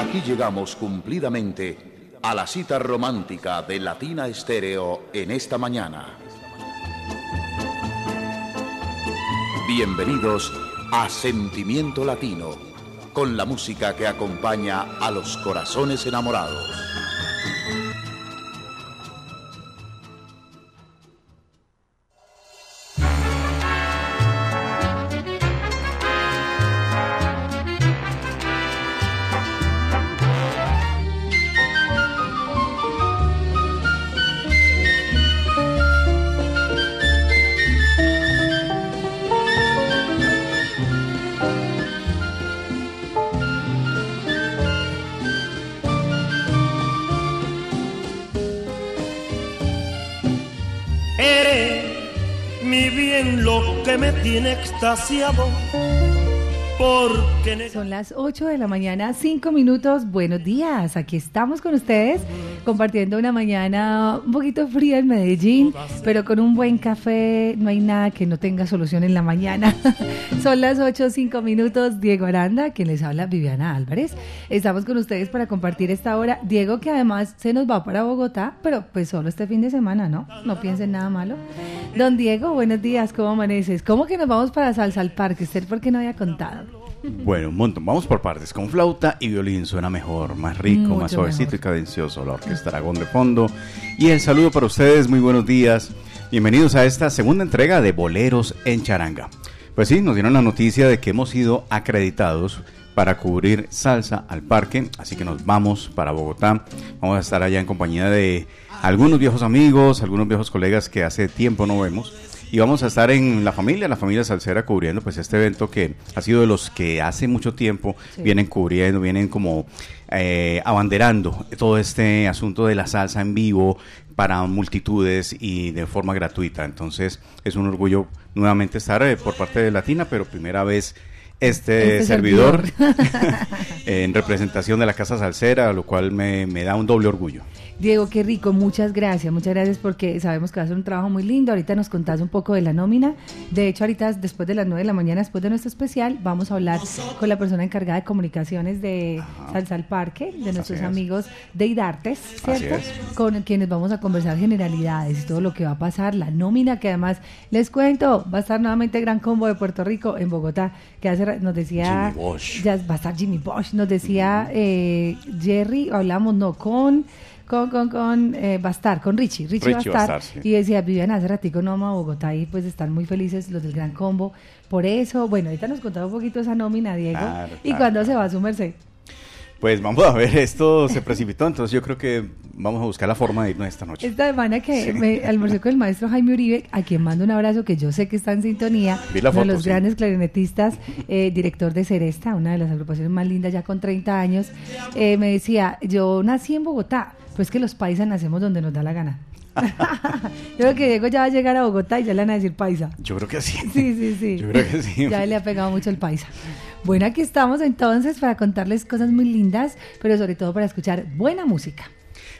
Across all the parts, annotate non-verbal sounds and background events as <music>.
Aquí llegamos cumplidamente a la cita romántica de Latina Estéreo en esta mañana. Bienvenidos a Sentimiento Latino, con la música que acompaña a los corazones enamorados. Porque Son las 8 de la mañana, 5 minutos. Buenos días, aquí estamos con ustedes compartiendo una mañana un poquito fría en Medellín, pero con un buen café. No hay nada que no tenga solución en la mañana. <laughs> Son las 8, 5 minutos. Diego Aranda, quien les habla, Viviana Álvarez. Estamos con ustedes para compartir esta hora. Diego, que además se nos va para Bogotá, pero pues solo este fin de semana, ¿no? No piensen nada malo. Don Diego, buenos días, ¿cómo amaneces? ¿Cómo que nos vamos para Salsa al Parque? ¿Usted por qué no había contado? Bueno, un montón. Vamos por partes. Con flauta y violín suena mejor, más rico, más suavecito y cadencioso. La orquesta Aragón de fondo. Y el saludo para ustedes, muy buenos días. Bienvenidos a esta segunda entrega de Boleros en Charanga. Pues sí, nos dieron la noticia de que hemos sido acreditados para cubrir salsa al parque, así que nos vamos para Bogotá. Vamos a estar allá en compañía de algunos viejos amigos, algunos viejos colegas que hace tiempo no vemos. Y vamos a estar en la familia, la familia Salsera, cubriendo pues este evento que ha sido de los que hace mucho tiempo vienen cubriendo, vienen como eh, abanderando todo este asunto de la salsa en vivo para multitudes y de forma gratuita. Entonces es un orgullo nuevamente estar eh, por parte de Latina, pero primera vez este, este servidor, <laughs> <laughs> en representación de la Casa Salsera, lo cual me, me da un doble orgullo. Diego, qué rico, muchas gracias, muchas gracias porque sabemos que va a ser un trabajo muy lindo. Ahorita nos contás un poco de la nómina. De hecho, ahorita después de las 9 de la mañana, después de nuestro especial, vamos a hablar con la persona encargada de comunicaciones de Salsa al Parque, de nuestros amigos de Idartes, ¿cierto? Con quienes vamos a conversar generalidades y todo lo que va a pasar, la nómina que además les cuento, va a estar nuevamente Gran Combo de Puerto Rico en Bogotá, que hace, nos decía, ya va a estar Jimmy Bosch, nos decía eh, Jerry, hablamos no con con, con, con eh, Bastar, con Richie, Richie, Bastar, y decía, vivían hace ratico no a Bogotá y pues están muy felices los del Gran Combo, por eso, bueno, ahorita nos contaba un poquito esa nómina, Diego, y cuándo se va a su merced. Pues vamos a ver, esto se precipitó, entonces yo creo que vamos a buscar la forma de irnos esta noche. Esta semana que me almorcé con el maestro Jaime Uribe, a quien mando un abrazo que yo sé que está en sintonía, uno de los grandes clarinetistas, eh, director de Seresta, una de las agrupaciones más lindas ya con 30 años, eh, me decía, yo nací en Bogotá, pues que los paisas nacemos donde nos da la gana. <laughs> Yo creo que Diego ya va a llegar a Bogotá y ya le van a decir paisa. Yo creo que sí. Sí, sí, sí. Yo creo que sí. Ya le ha pegado mucho el paisa. Bueno, aquí estamos entonces para contarles cosas muy lindas, pero sobre todo para escuchar buena música.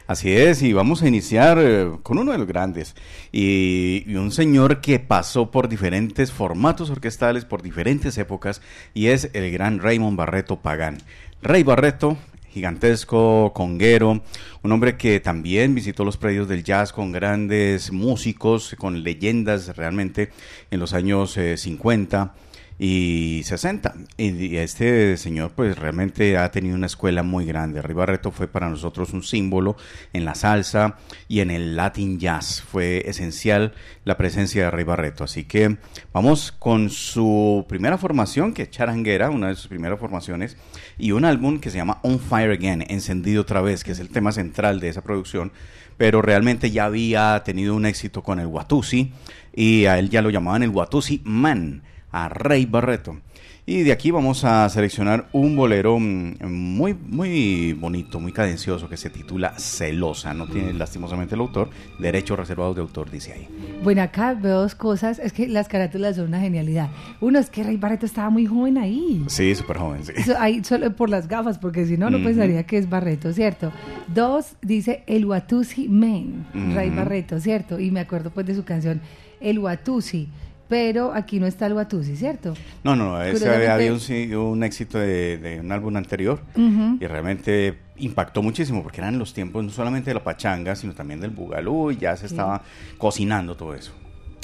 Así es, y vamos a iniciar eh, con uno de los grandes y, un señor que pasó por diferentes formatos orquestales, por diferentes épocas, y es el gran Raymond Barreto Pagán. Rey Barreto gigantesco, conguero, un hombre que también visitó los predios del jazz con grandes músicos, con leyendas realmente en los años 50 eh, y 60. Y este señor pues realmente ha tenido una escuela muy grande. Ribarreto fue para nosotros un símbolo en la salsa y en el Latin Jazz. Fue esencial la presencia de Ribarreto. Así que vamos con su primera formación, que es Charanguera, una de sus primeras formaciones, y un álbum que se llama On Fire Again, Encendido otra vez, que es el tema central de esa producción. Pero realmente ya había tenido un éxito con el Watusi y a él ya lo llamaban el Watusi Man a Rey Barreto. Y de aquí vamos a seleccionar un bolero mm, muy, muy bonito, muy cadencioso, que se titula Celosa. No tiene lastimosamente el autor, derechos reservados de autor, dice ahí. Bueno, acá veo dos cosas, es que las carátulas son una genialidad. Uno es que Rey Barreto estaba muy joven ahí. Sí, súper joven, sí. ahí solo por las gafas, porque si no, no pensaría que es Barreto, ¿cierto? Dos, dice El Watusi Men, Rey Barreto, ¿cierto? Y me acuerdo pues de su canción El Watusi pero aquí no está el Watusi, ¿cierto? No, no, ese había un, un éxito de, de un álbum anterior y realmente impactó muchísimo porque eran los tiempos no solamente de la pachanga, sino también del bugalú y ya se Sí. estaba cocinando todo eso.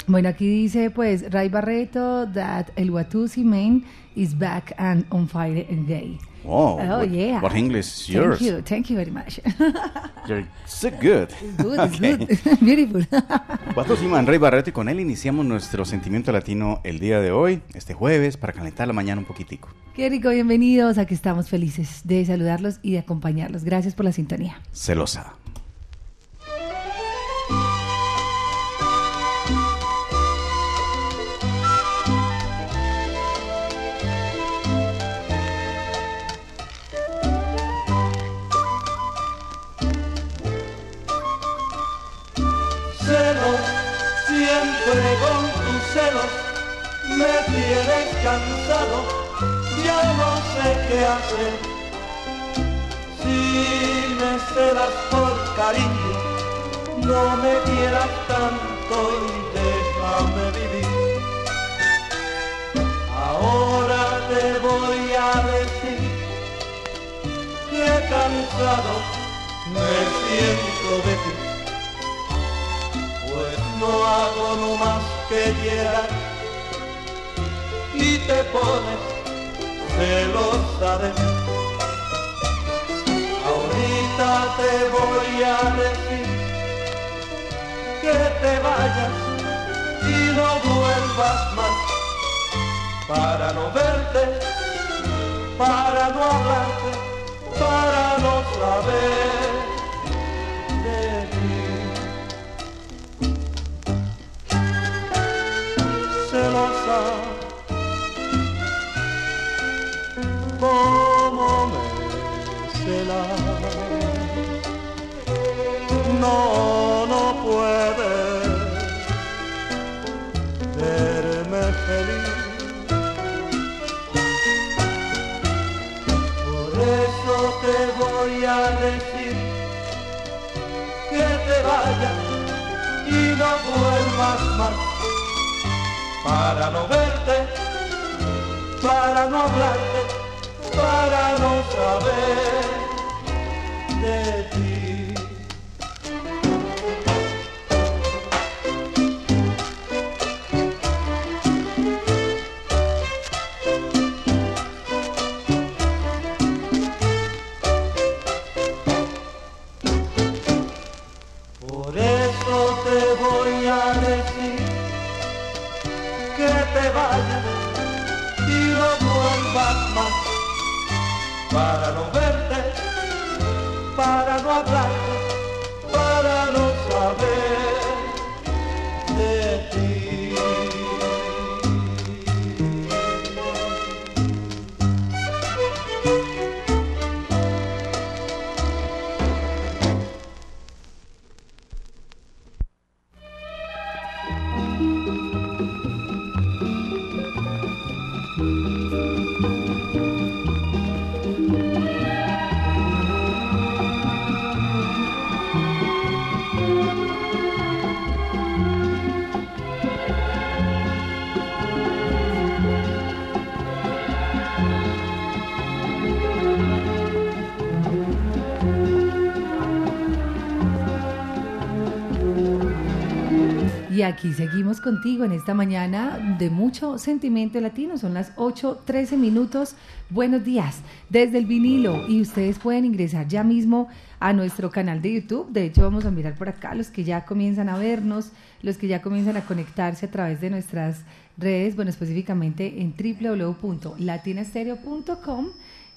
Bueno, aquí dice pues Ray Barreto that el Watusi man is back and on fire and gay. Wow, Oh, what, yeah. what English is Thank yours? you, thank you very much. <laughs> You're so good. <laughs> good, <laughs> Okay. good, beautiful. Iman Rey Barreto y con él iniciamos nuestro sentimiento latino el día de hoy, este jueves, para calentar la mañana un poquitico. Qué rico, bienvenidos. Aquí estamos felices de saludarlos y de acompañarlos. Gracias por la sintonía. Celosa. Cansado, ya no sé qué hacer. Si me celas por cariño, no me quieras tanto y déjame vivir. Ahora te voy a decir que cansado me siento de ti pues no hago no más que llegar y te pones celosa de mí. Ahorita te voy a decir que te vayas y no vuelvas más para no verte, para no hablarte, para no saber de ti. celosa como me celas no no puedes verme feliz. Por eso te voy a decir que te vayas y no vuelvas más. Para no verte, para no hablarte, para no saber de ti. Por eso te voy a decir que te vayas y no vuelvas más para no verte, para no hablarte, Y aquí seguimos contigo en esta mañana de mucho sentimiento latino. Son las 8:13 minutos. Buenos días desde el vinilo. Y ustedes pueden ingresar ya mismo a nuestro canal de YouTube. De hecho, vamos a mirar por acá los que ya comienzan a vernos, los que ya comienzan a conectarse a través de nuestras redes, bueno, específicamente en www.latinastereo.com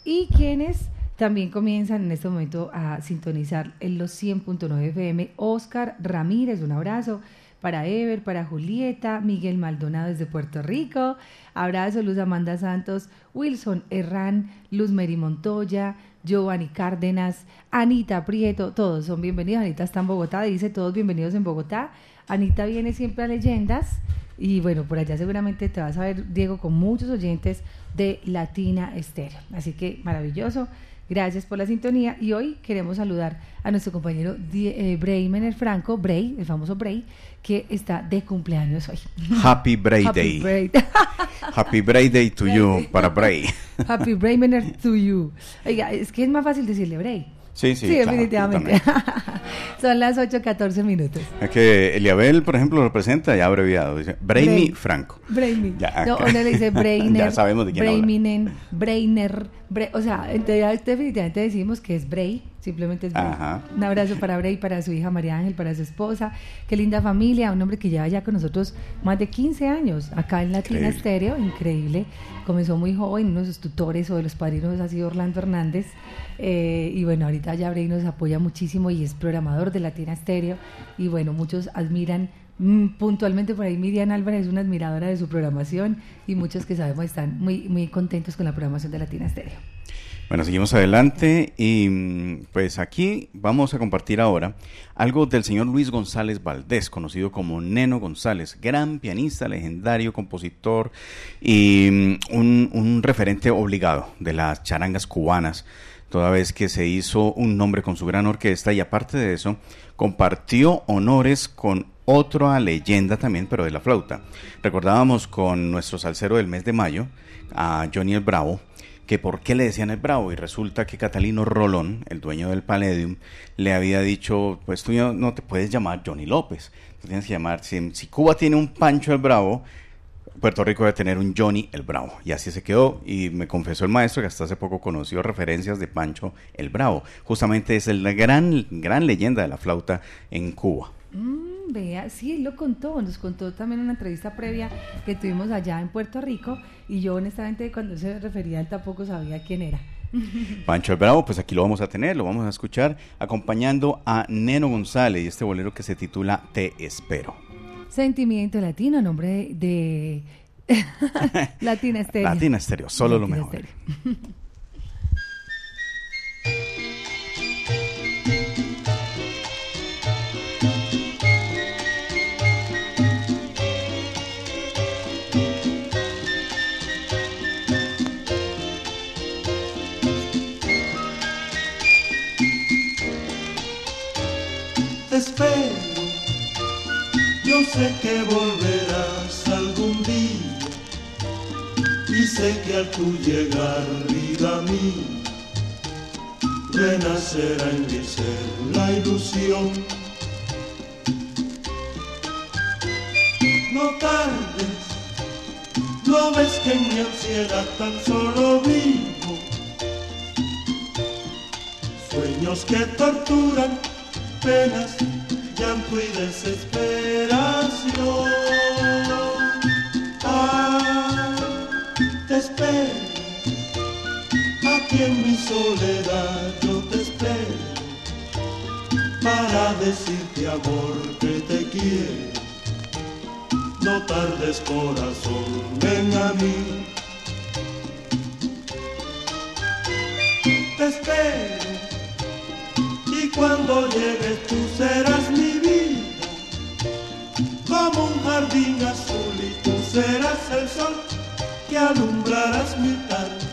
y quienes también comienzan en este momento a sintonizar en los 100.9 FM. Oscar Ramírez, un abrazo para Ever, para Julieta, Miguel Maldonado desde Puerto Rico, abrazo Luz Amanda Santos, Wilson Herrán, Luz Mary Montoya, Giovanni Cárdenas, Anita Prieto, todos son bienvenidos. Anita está en Bogotá, dice todos bienvenidos en Bogotá. Anita viene siempre a Leyendas y bueno, por allá seguramente te vas a ver, Diego, con muchos oyentes de Latina Estéreo. Así que maravilloso. Gracias por la sintonía y hoy queremos saludar a nuestro compañero eh, Bray Mener Franco, Bray, el famoso Bray, que está de cumpleaños hoy. Happy Bray Day. <laughs> Happy Bray Day to you, para Bray. Happy Bray Mener to you. Oiga, es que es más fácil decirle Bray. Sí, sí, sí definitivamente. <laughs> Son las 8.14 minutos. Es que Eliabel, por ejemplo, lo presenta ya abreviado. Dice Brainy Franco. Brainy. No, uno le dice <laughs> Brainer. ya sabemos de quién Braiminen, Brainer. o sea, definitivamente decimos que es Bray. Simplemente es. Un abrazo para Bray, para su hija María Ángel, para su esposa. Qué linda familia. Un hombre que lleva ya con nosotros más de 15 años acá en Latina Estéreo. Increíble. Comenzó muy joven. Uno de sus tutores o de los padrinos ha sido Orlando Hernández. Eh, y bueno, ahorita ya Bray nos apoya muchísimo y es programador de Latina Stereo. Y bueno, muchos admiran mm, puntualmente por ahí Miriam Álvarez es una admiradora de su programación y muchos que sabemos están muy, muy contentos con la programación de Latina Stereo. Bueno, seguimos adelante y mm, pues aquí vamos a compartir ahora algo del señor Luis González Valdés, conocido como Neno González, gran pianista, legendario, compositor y mm, un, referente obligado de las charangas cubanas toda vez que se hizo un nombre con su gran orquesta y aparte de eso, compartió honores con otra leyenda también, pero de la flauta. Recordábamos con nuestro salsero del mes de mayo, a Johnny el Bravo, que por qué le decían el Bravo y resulta que Catalino Rolón, el dueño del Palladium, le había dicho, pues tú no te puedes llamar Johnny López, tú tienes que llamar, si, Cuba tiene un Pancho el Bravo, Puerto Rico debe tener un Johnny el Bravo. Y así se quedó. Y me confesó el maestro que hasta hace poco conoció referencias de Pancho el Bravo. Justamente es la gran, gran leyenda de la flauta en Cuba. Mm, vea, sí, él lo contó, nos contó también una entrevista previa que tuvimos allá en Puerto Rico y yo honestamente cuando se refería a él tampoco sabía quién era. <laughs> Pancho el Bravo, pues aquí lo vamos a tener, lo vamos a escuchar acompañando a Neno González y este bolero que se titula Te Espero. Sentimiento Latino, nombre de, <laughs> <laughs> Latina Estéreo. Latina Estéreo, solo lo mejor. Sé que volverás algún día y sé que al tu llegar, vida mía, renacerá en mi ser la ilusión. No tardes, no ves que en mi ansiedad tan solo vivo sueños que torturan penas llanto y desesperación. Ah, te espero, aquí en mi soledad yo te espero, para decirte amor que te quiero. No tardes corazón, ven a mí. Te espero cuando llegues tú serás mi como un jardín azul y tú serás el sol que alumbrarás mi tarde.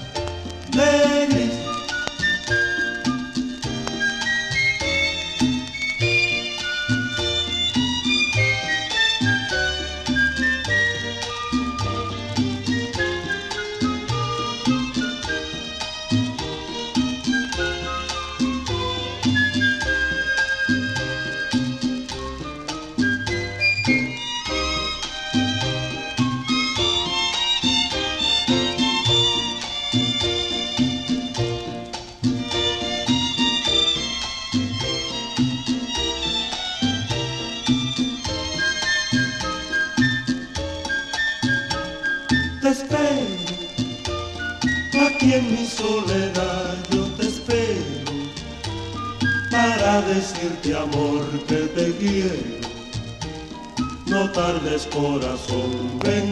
Corazón, ven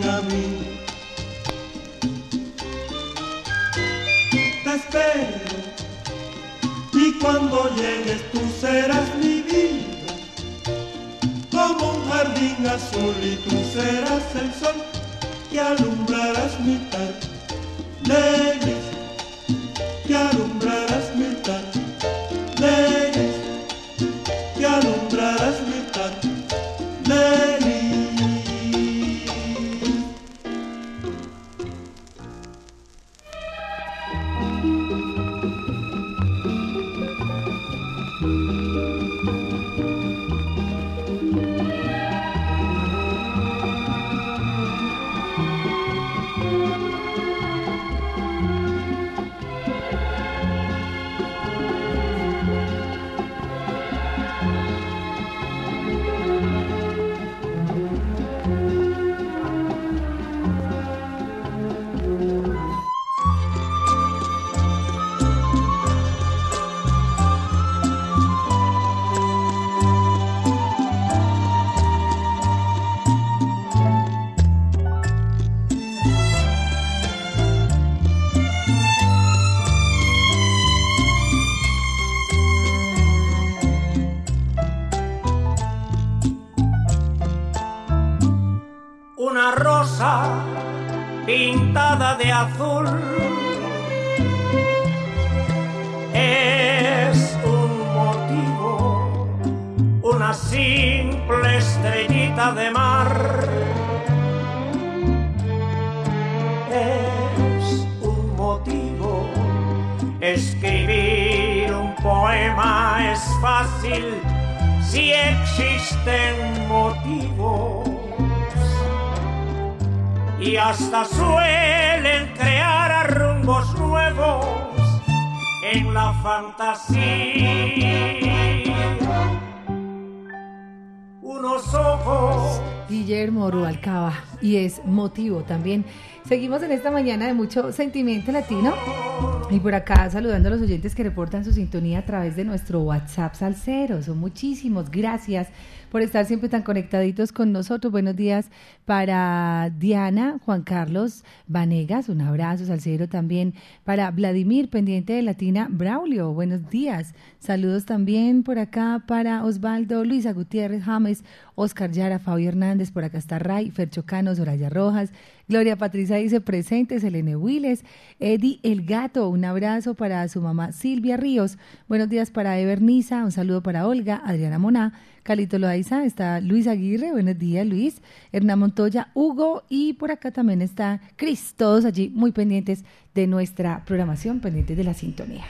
rosa pintada de azul. Es un motivo, una simple estrellita de mar. Es un motivo, escribir un poema es fácil si existen motivos y hasta suelen crear rumbos nuevos en la fantasía. Unos ojos. Guillermo Rubalcaba y es motivo también. Seguimos en esta mañana de mucho sentimiento latino y por acá saludando a los oyentes que reportan su sintonía a través de nuestro WhatsApp Salcero. Son muchísimos. Gracias por estar siempre tan conectaditos con nosotros. Buenos días para Diana, Juan Carlos Vanegas, un abrazo, Salcero también. Para Vladimir, pendiente de Latina, Braulio, buenos días. Saludos también por acá para Osvaldo, Luisa Gutiérrez, James, Oscar Yara, Fabio Hernández, por acá está Ray, Ferchocano, Soraya Rojas, Gloria Patricia dice presente, Selene Willes, Eddie El Gato, un abrazo para su mamá Silvia Ríos, buenos días para Everniza, un saludo para Olga, Adriana Moná, Calito Loaiza, está Luis Aguirre, buenos días Luis, Hernán Montoya, Hugo y por acá también está Cris, todos allí muy pendientes de nuestra programación, pendientes de la sintonía.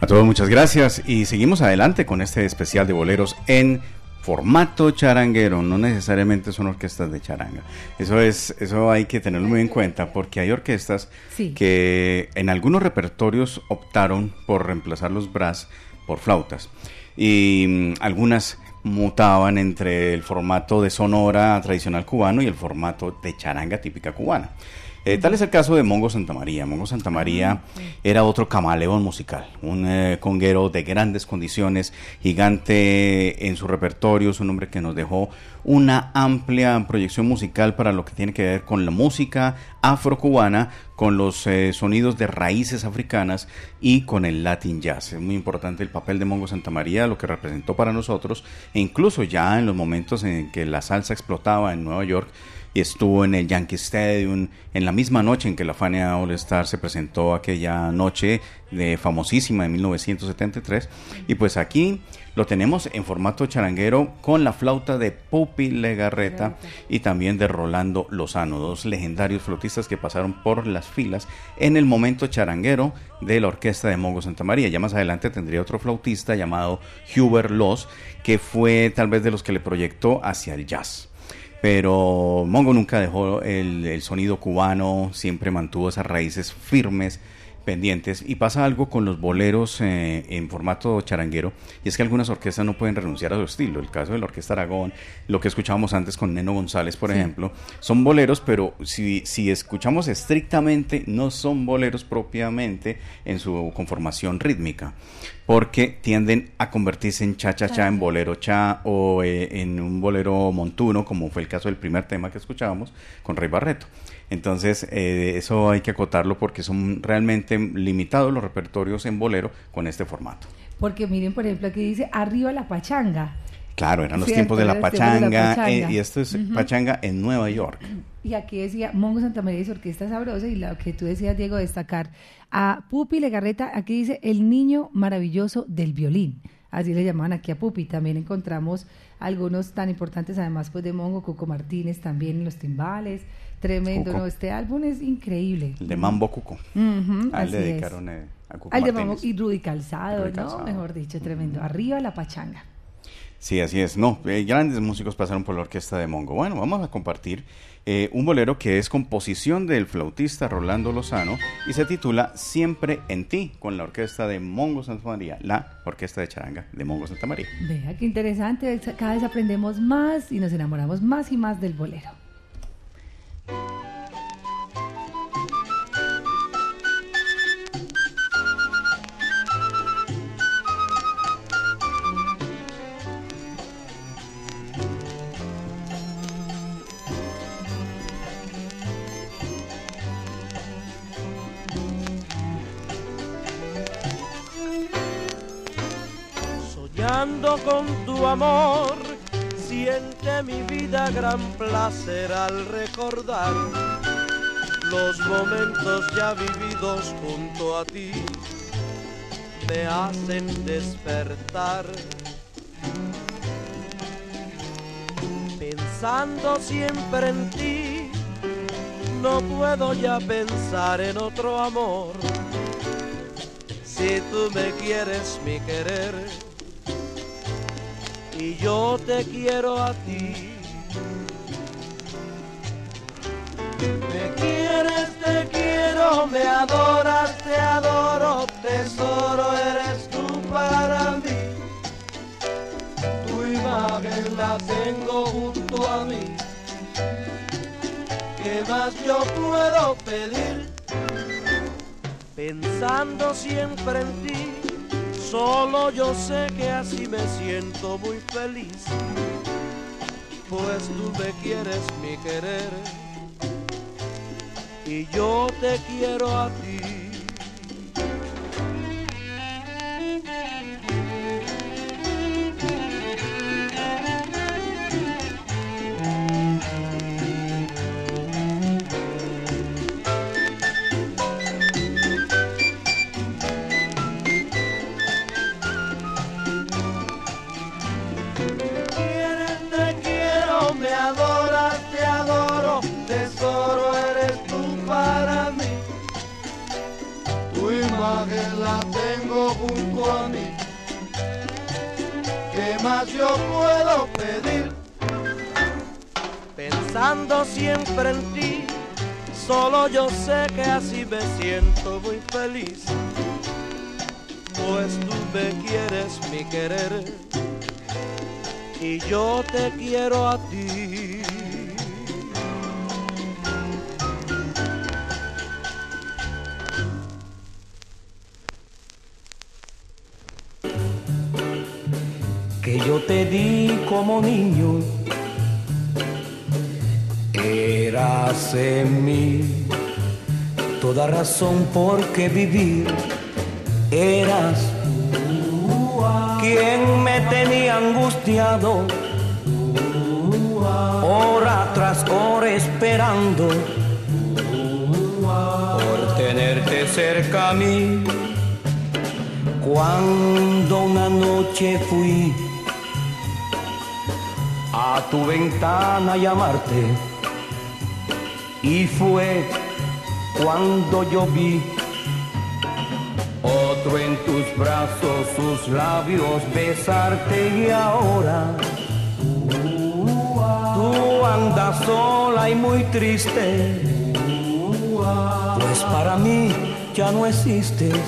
A todos muchas gracias y seguimos adelante con este especial de boleros en formato charanguero, no necesariamente son orquestas de charanga. Eso es, eso hay que tenerlo muy en cuenta porque hay orquestas que en algunos repertorios optaron por reemplazar los brass por flautas y mm, algunas mutaban entre el formato de sonora tradicional cubano y el formato de charanga típica cubana. Eh, tal es el caso de Mongo Santa María. Mongo Santa María ah, era otro camaleón musical, un eh, conguero de grandes condiciones, gigante en su repertorio, es un hombre que nos dejó una amplia proyección musical para lo que tiene que ver con la música afrocubana, con los eh, sonidos de raíces africanas y con el Latin Jazz. Es muy importante el papel de Mongo Santa María, lo que representó para nosotros, e incluso ya en los momentos en que la salsa explotaba en Nueva York, estuvo en el Yankee Stadium en la misma noche en que la Fania All Star se presentó aquella noche de famosísima de 1973 y pues aquí lo tenemos en formato charanguero con la flauta de Pupi Legarreta y también de Rolando Lozano, dos legendarios flautistas que pasaron por las filas en el momento charanguero de la orquesta de Mongo Santa María. Ya más adelante tendría otro flautista llamado Hubert Loss, que fue tal vez de los que le proyectó hacia el jazz pero Mongo nunca dejó el, sonido cubano, siempre mantuvo esas raíces firmes pendientes y pasa algo con los boleros eh, en formato charanguero y es que algunas orquestas no pueden renunciar a su estilo. El caso de la Orquesta Aragón, lo que escuchábamos antes con Neno González, por ejemplo, son boleros, pero si, si escuchamos estrictamente, no son boleros propiamente en su conformación rítmica porque tienden a convertirse en cha-cha-cha, en bolero cha o eh, en un bolero montuno, como fue el caso del primer tema que escuchábamos con Rey Barreto. Entonces, eh, eso hay que acotarlo porque son realmente limitados los repertorios en bolero con este formato. Porque miren, por ejemplo, aquí dice arriba la pachanga. Claro, eran los tiempos de la pachanga, eh, y esto es pachanga en Nueva York. Y aquí decía Mongo Santa María y su Orquesta Sabrosa y lo que tú decías, Diego, destacar a Pupi Legarreta, aquí dice el niño maravilloso del violín. Así le llamaban aquí a Pupi. También encontramos algunos tan importantes, además pues de Mongo, Coco Martínez también en los timbales, Tremendo, ¿no? Este álbum es increíble. El de Mambo Cuco. Al le dedicaron eh, a Cuco Al de Mambo y Rudy Calzado, ¿no? Mejor dicho, tremendo. Arriba la pachanga. Sí, así es. No, eh, grandes músicos pasaron por la orquesta de Mongo. Bueno, vamos a compartir eh, un bolero que es composición del flautista Rolando Lozano y se titula Siempre en ti, con la orquesta de Mongo Santa María, la orquesta de charanga de Mongo Santa María. Vea qué interesante, cada vez aprendemos más y nos enamoramos más y más del bolero. Con tu amor Siente mi vida gran placer al recordar los momentos ya vividos junto a ti. Me hacen despertar. Pensando siempre en ti, no puedo ya pensar en otro amor. Si tú me quieres mi querer, y yo te quiero a ti. Me quieres, te quiero, me adoras, te adoro, tesoro eres tú para mí. Tu imagen la tengo junto a mí. ¿Qué más yo puedo pedir? Pensando siempre en ti Solo yo sé que así me siento muy feliz, pues tú me quieres mi querer y yo te quiero a ti. Yo puedo pedir? Pensando siempre en ti, solo yo sé que así me siento muy feliz. Pues tú me quieres mi querer y yo te quiero a ti. Di como niño, eras en mí toda razón por qué vivir, eras quien me tenía angustiado, hora tras hora esperando por tenerte cerca a mí. Cuando una noche fui tu ventana llamarte y fue cuando yo vi otro en tus brazos, sus labios besarte y ahora tú andas sola y muy triste, pues para mí ya no existes,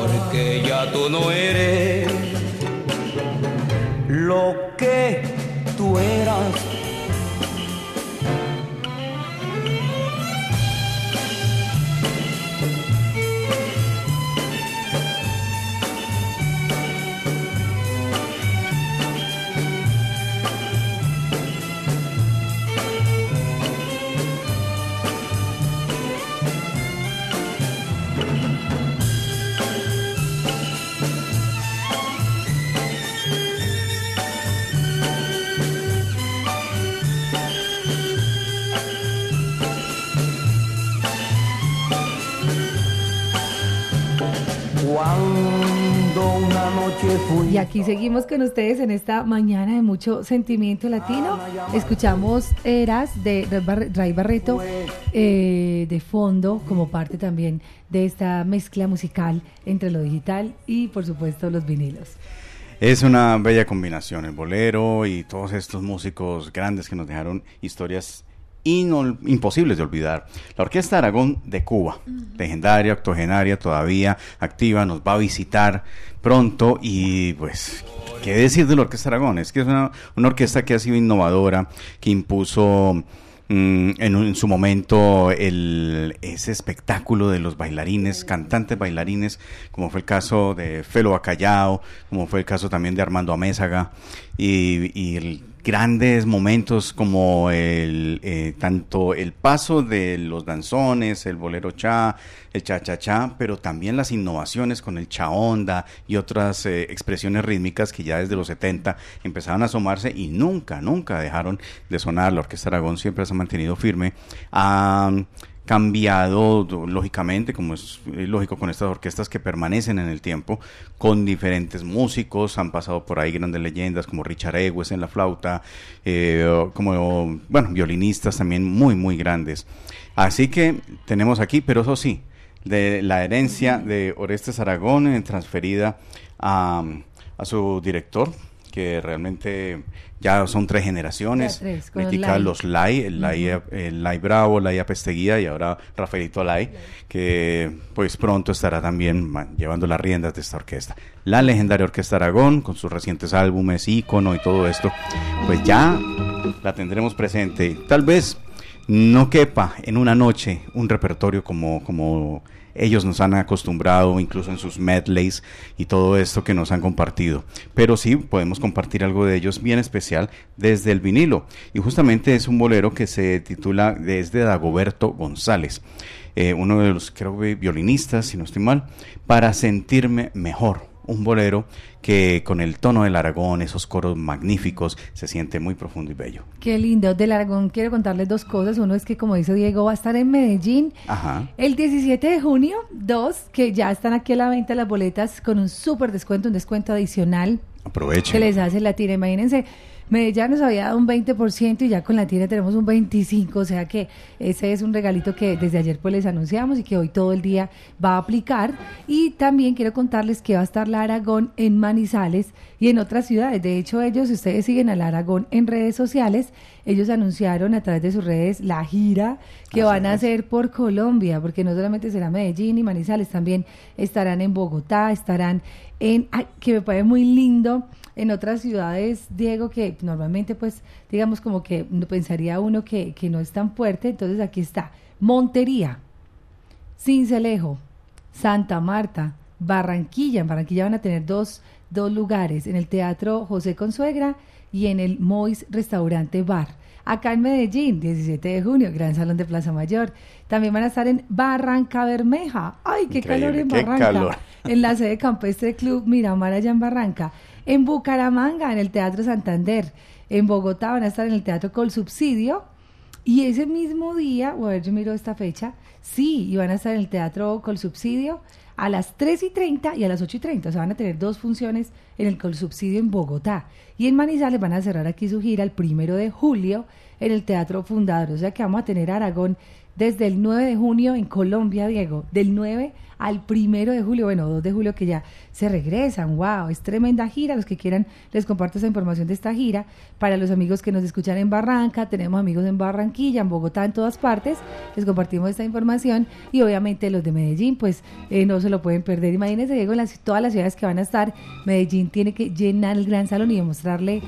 porque ya tú no eres lo Y aquí seguimos con ustedes en esta mañana de mucho sentimiento latino. Escuchamos Eras de Ray Barreto eh, de fondo como parte también de esta mezcla musical entre lo digital y por supuesto los vinilos. Es una bella combinación, el bolero y todos estos músicos grandes que nos dejaron historias imposibles de olvidar. La Orquesta Aragón de Cuba, legendaria, octogenaria, todavía activa, nos va a visitar pronto y pues, ¿qué decir de la Orquesta Aragón? Es que es una, orquesta que ha sido innovadora, que impuso mm, en, su momento el, ese espectáculo de los bailarines, cantantes bailarines, como fue el caso de Felo Bacallao, como fue el caso también de Armando Amézaga, y, y el grandes momentos como el eh, tanto el paso de los danzones, el bolero cha, el cha cha cha, pero también las innovaciones con el cha onda y otras eh, expresiones rítmicas que ya desde los 70 empezaban a asomarse y nunca, nunca dejaron de sonar. La Orquesta Aragón siempre se ha mantenido firme. a cambiado, lógicamente, como es lógico con estas orquestas que permanecen en el tiempo, con diferentes músicos, han pasado por ahí grandes leyendas como Richard Ewes en la flauta, eh, como, bueno, violinistas también muy, muy grandes. Así que tenemos aquí, pero eso sí, de la herencia de Orestes Aragón eh, transferida a, a su director, que realmente ya son tres generaciones. tres, los Lai, el Lai, el Lai Bravo, Lai Apesteguía y ahora Rafaelito Lai, que pues pronto estará también llevando las riendas de esta orquesta. La legendaria Orquesta Aragón, con sus recientes álbumes, ícono y todo esto, pues ya la tendremos presente. Tal vez no quepa en una noche un repertorio como, como ellos nos han acostumbrado, incluso en sus medleys y todo esto que nos han compartido. Pero sí podemos compartir algo de ellos bien especial desde el vinilo. Y justamente es un bolero que se titula desde Dagoberto González. Eh, uno de los, creo violinistas, si no estoy mal, para sentirme mejor un bolero que con el tono del Aragón, esos coros magníficos, se siente muy profundo y bello. Qué lindo. Del Aragón quiero contarles dos cosas. Uno es que, como dice Diego, va a estar en Medellín el 17 de junio. Dos, que ya están aquí a la venta las boletas con un súper descuento, un descuento adicional. Aprovechen. Que les hace la tira. Imagínense Medellín nos había dado un 20% y ya con la tienda tenemos un 25%, o sea que ese es un regalito que desde ayer pues les anunciamos y que hoy todo el día va a aplicar. Y también quiero contarles que va a estar la Aragón en Manizales y en otras ciudades. De hecho, ellos, si ustedes siguen a la Aragón en redes sociales, ellos anunciaron a través de sus redes la gira que van a hacer por Colombia, porque no solamente será Medellín y Manizales, también estarán en Bogotá, estarán en, que me parece muy lindo, en otras ciudades, Diego, que normalmente pues digamos como que pensaría uno que, que no es tan fuerte, entonces aquí está, Montería, Cincelejo, Santa Marta, Barranquilla, en Barranquilla van a tener dos, dos lugares, en el Teatro José Consuegra y en el Mois Restaurante Bar. Acá en Medellín, 17 de junio, Gran Salón de Plaza Mayor. También van a estar en Barranca Bermeja. ¡Ay, qué calor en Barranca! <laughs> En la sede Campestre Club Miramar allá en Barranca en Bucaramanga, en el Teatro Santander, en Bogotá van a estar en el Teatro Col Subsidio, y ese mismo día, o a ver, yo miro esta fecha, sí, y van a estar en el Teatro Col Subsidio a las 3 y 30 y a las 8 y 30. O sea, van a tener dos funciones en el Col Subsidio en Bogotá. Y en Manizales van a cerrar aquí su gira el primero de julio en el Teatro Fundador. O sea que vamos a tener Aragón desde el 9 de junio en Colombia, Diego, del 9 al 1 de julio, bueno, 2 de julio que ya se regresan, wow, es tremenda gira, los que quieran les comparto esa información de esta gira, para los amigos que nos escuchan en Barranca, tenemos amigos en Barranquilla, en Bogotá, en todas partes, les compartimos esta información. Y obviamente los de Medellín, pues eh, no se lo pueden perder, imagínense, Diego, en las, todas las ciudades que van a estar, Medellín tiene que llenar el gran salón y demostrarle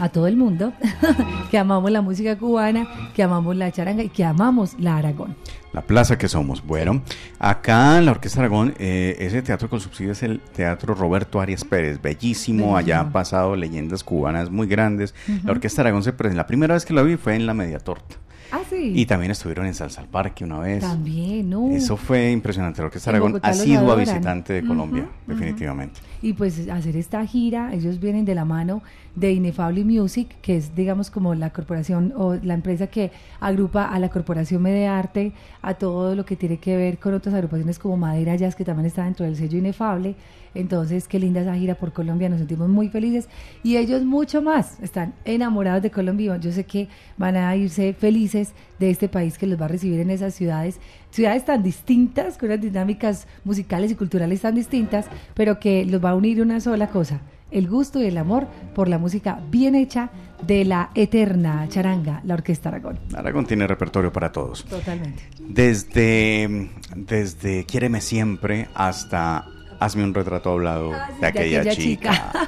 a todo el mundo <laughs> que amamos la música cubana, que amamos la charanga y que amamos la Aragón. La plaza que somos. Bueno, acá en la Orquesta Aragón, eh, ese teatro con subsidio es el Teatro Roberto Arias Pérez, bellísimo, allá han pasado leyendas cubanas muy grandes. La Orquesta Aragón se presenta, la primera vez que la vi fue en La Media Torta. Ah, sí. Y también estuvieron en Salsa al Parque una vez. También, ¿no? Eso fue impresionante. La Orquesta Aragón ha sido visitante de Colombia, definitivamente. Y pues hacer esta gira, ellos vienen de la mano de Inefable Music, que es, digamos, como la corporación o la empresa que agrupa a la Corporación Medearte, a todo lo que tiene que ver con otras agrupaciones como Madera Jazz, que también está dentro del sello Inefable. Entonces, qué linda esa gira por Colombia, nos sentimos muy felices y ellos mucho más, están enamorados de Colombia. Yo sé que van a irse felices de este país que los va a recibir en esas ciudades, ciudades tan distintas, con unas dinámicas musicales y culturales tan distintas, pero que los va a unir una sola cosa, el gusto y el amor por la música bien hecha de la eterna charanga, la Orquesta Aragón. Aragón tiene repertorio para todos. Totalmente. Desde, desde Quiéreme Siempre hasta Hazme un retrato hablado ah, de, aquella chica. <laughs>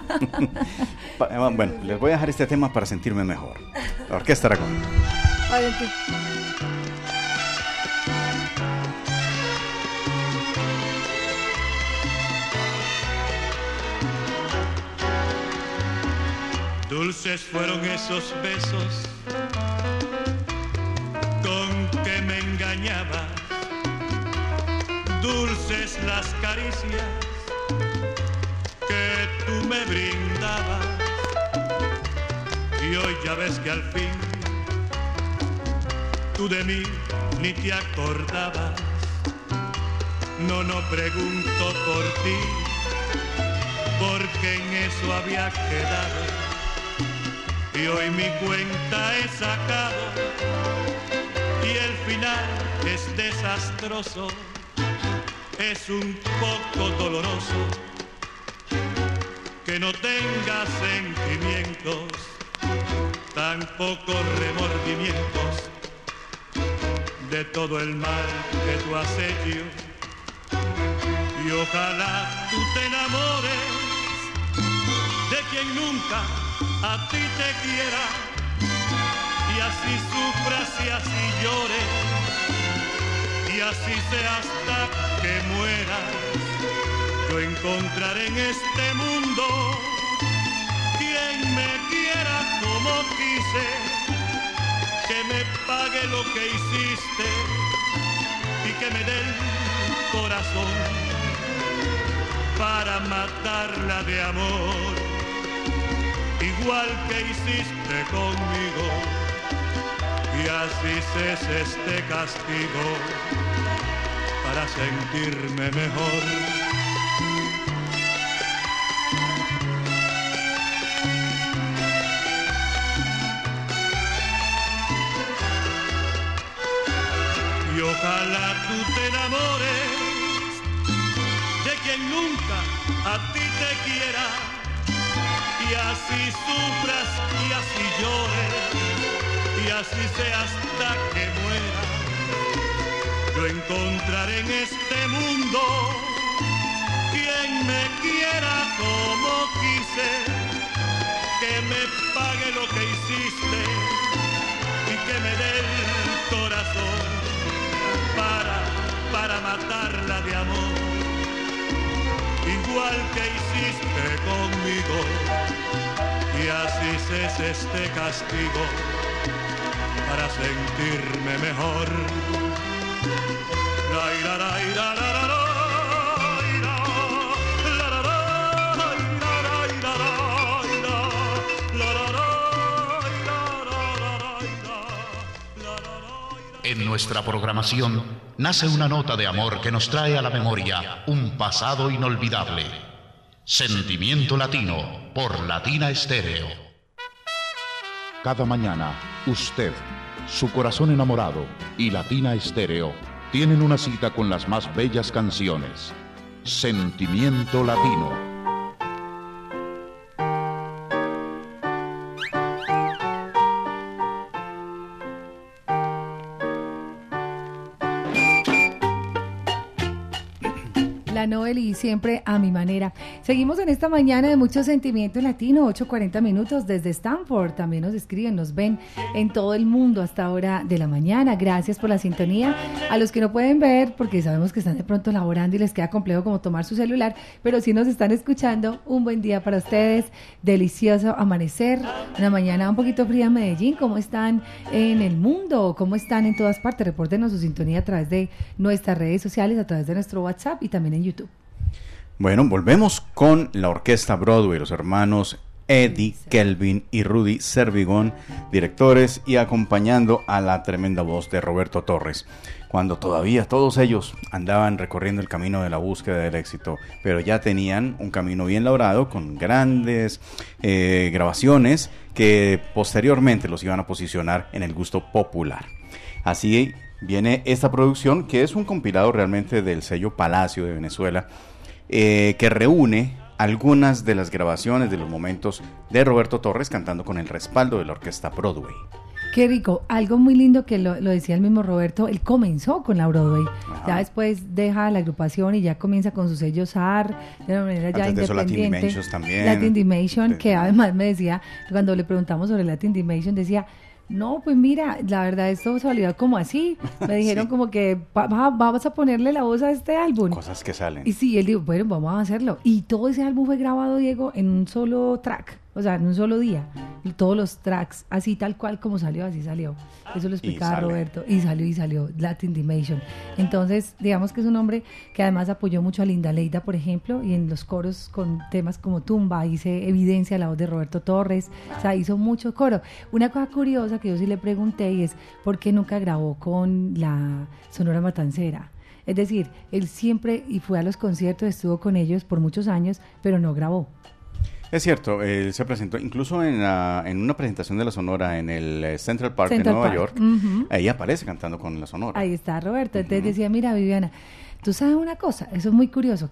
Eh, bueno, les voy a dejar este tema para sentirme mejor. La Orquesta Aragón. Dulces fueron esos besos con que me engañabas, dulces las caricias que tú me brindabas. Y hoy ya ves que al fin tú de mí ni te acordabas. No, no pregunto por ti, porque en eso había quedado. Y hoy mi cuenta he sacado y el final es desastroso, es un poco doloroso que no tengas sentimientos, tampoco remordimientos de todo el mal que tú has hecho. Y ojalá tú te enamores de quien nunca a ti te quiera y así sufras y así llores y así sea hasta que mueras. Yo encontraré en este mundo quien me quiera como quise, que me pague lo que hiciste y que me dé el corazón para matarla de amor, igual que hiciste conmigo, y así cese este castigo. Para sentirme mejor. Y ojalá tú te enamores de quien nunca a ti te quiera y así sufras y así llores y así sea hasta que muera. Yo encontraré en este mundo quien me quiera como quise, que me pague lo que hiciste y que me dé el corazón para, para matarla de amor, igual que hiciste conmigo, y así cese este castigo para sentirme mejor. La, la, la, la. En nuestra programación nace una nota de amor que nos trae a la memoria un pasado inolvidable. Sentimiento Latino por Latina Estéreo. Cada mañana, usted, su corazón enamorado y Latina Estéreo tienen una cita con las más bellas canciones. Sentimiento Latino. Noel y siempre a mi manera. Seguimos en esta mañana de mucho sentimiento latino, 8.40 minutos desde Stanford. También nos escriben, nos ven en todo el mundo hasta ahora de la mañana. Gracias por la sintonía. A los que no pueden ver, porque sabemos que están de pronto laborando y les queda complejo como tomar su celular, pero si nos están escuchando, un buen día para ustedes. Delicioso amanecer. Una mañana un poquito fría en Medellín. ¿Cómo están en el mundo? ¿Cómo están en todas partes? Repórtenos su sintonía a través de nuestras redes sociales, a través de nuestro WhatsApp y también en YouTube. Bueno, volvemos con la orquesta Broadway, los hermanos Eddie, Kelvin y Rudy Servigón, directores y acompañando a la tremenda voz de Roberto Torres, cuando todavía todos ellos andaban recorriendo el camino de la búsqueda del éxito, pero ya tenían un camino bien labrado con grandes eh, grabaciones que posteriormente los iban a posicionar en el gusto popular. Así viene esta producción que es un compilado realmente del sello Palacio de Venezuela eh, que reúne algunas de las grabaciones de los momentos de Roberto Torres cantando con el respaldo de la orquesta Broadway. Qué rico, algo muy lindo que lo, lo decía el mismo Roberto, él comenzó con la Broadway, Ajá. ya después deja la agrupación y ya comienza con su sello SAR, de una manera ya Antes de eso, Latin independiente. Dimensions también. Latin Dimension, que De- además me decía, cuando le preguntamos sobre Latin Dimension, decía, no, pues mira, la verdad esto salió como así, me <laughs> dijeron Sí. como que "Va- va- vamos a ponerle la voz a este álbum. Cosas que salen. Y sí, él dijo, bueno, vamos a hacerlo. Y todo ese álbum fue grabado, Diego, en un solo track. O sea, en un solo día. Y todos los tracks, así tal cual como salió, así salió. Eso lo explicaba. Roberto. Y salió y salió Latin Dimension. Entonces, digamos que es un hombre que además apoyó mucho a Linda Leida, por ejemplo, y en los coros con temas como Tumba, hice evidencia la voz de Roberto Torres. O sea, hizo mucho coro. Una cosa curiosa que yo sí le pregunté y es, ¿por qué nunca grabó con la Sonora Matancera? Es decir, él siempre y fue a los conciertos, estuvo con ellos por muchos años, pero no grabó. Es cierto, él se presentó incluso en, la- en una presentación de la Sonora en el eh, Central Park Central de Nueva Park, York. ujú. Ahí aparece cantando con la Sonora. Ahí está Roberto. Entonces decía, mira Viviana, tú sabes una cosa, eso es muy curioso,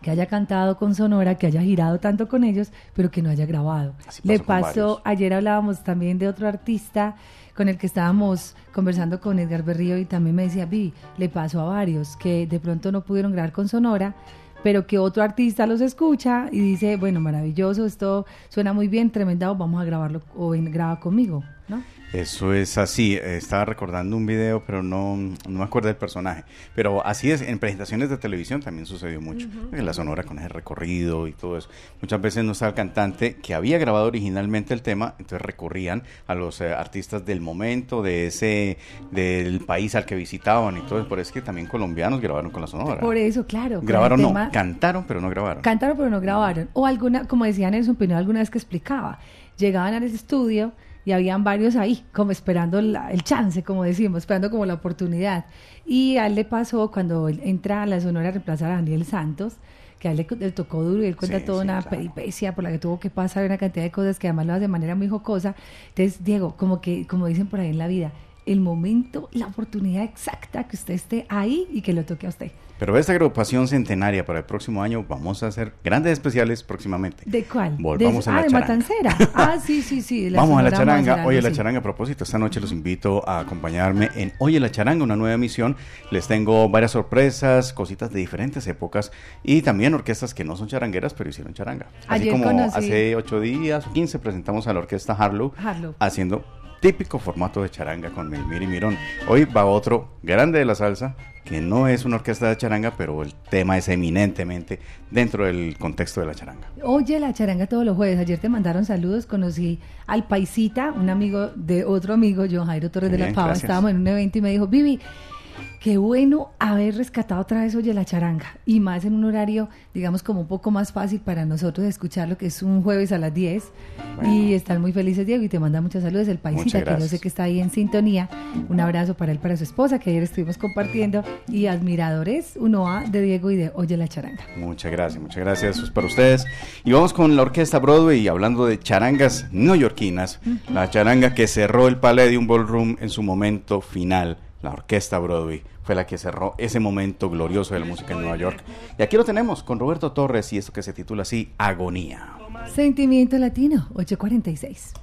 que haya cantado con Sonora, que haya girado tanto con ellos, pero que no haya grabado. Así Le pasó ayer hablábamos también de otro artista con el que estábamos conversando con Edgar Berrío y también me decía, Vivi, le pasó a varios que de pronto no pudieron grabar con Sonora, pero que otro artista los escucha y dice, bueno, maravilloso, esto suena muy bien, tremendo, vamos a grabarlo o ven, graba conmigo, ¿no? Eso es así. Estaba recordando un video, pero no, no me acuerdo del personaje. Pero así es, en presentaciones de televisión también sucedió mucho. En la sonora con ese recorrido y todo eso. Muchas veces no estaba el cantante que había grabado originalmente el tema, entonces recurrían a los eh, artistas del momento, de ese, del país al que visitaban y todo eso. Por eso es que también colombianos grabaron con la sonora. Por eso, claro. Grabaron no, tema- cantaron, pero no grabaron. Cantaron pero no grabaron. O alguna, como decía Nelson Pineda alguna vez que explicaba, llegaban al estudio y habían varios ahí, como esperando la- el chance, como decimos, esperando como la oportunidad. Y a él le pasó cuando él entra a la Sonora a reemplazar a Daniel Santos, que a él le, le tocó duro y él cuenta Sí, toda sí, una claro. peripecia por la que tuvo que pasar, una cantidad de cosas que además lo hace de manera muy jocosa. Entonces, Diego, como que, como dicen por ahí en la vida, el momento, la oportunidad exacta que usted esté ahí y que lo toque a usted. Pero esta agrupación centenaria para el próximo año vamos a hacer grandes especiales próximamente. ¿De cuál? Volvamos de, a la ah, de. Matancera. <laughs> Ah, sí, sí, sí. Vamos a la charanga. hacer Oye, la charanga a propósito. Esta noche los invito a acompañarme en Oye, la charanga, una nueva emisión. Les tengo varias sorpresas, cositas de diferentes épocas y también orquestas que no son charangueras, pero hicieron charanga. Así Ayer como conocí- hace ocho días o 15 presentamos a la orquesta Harlow, Harlow. haciendo típico formato de charanga con Melmir y Mirón. Hoy va otro grande de la salsa que no es una orquesta de charanga, pero el tema es eminentemente dentro del contexto de la charanga. Oye, la charanga todos los jueves. Ayer te mandaron saludos. Conocí al Paisita, un amigo de otro amigo, John Jairo Torres de la Pava. gracias. Estábamos en un evento y me dijo, Vivi, qué bueno haber rescatado otra vez Oye la charanga. Y más en un horario, digamos, como un poco más fácil para nosotros escuchar lo que es un jueves a las 10. Bueno. Y están muy felices, Diego, y te manda muchos saludos. El Paisita, Muchas que yo sé que está ahí en sintonía. Un abrazo para él, para su esposa, que ayer estuvimos compartiendo. Y admiradores, uno A de Diego y de Oye la charanga. Muchas gracias, muchas gracias. Eso es para ustedes. Y vamos con la orquesta Broadway, hablando de charangas neoyorquinas. La charanga que cerró el Palladium Ballroom en su momento final. La orquesta Broadway fue la que cerró ese momento glorioso de la música en Nueva York. Y aquí lo tenemos con Roberto Torres y esto que se titula así, Agonía. Sentimiento Latino, 846.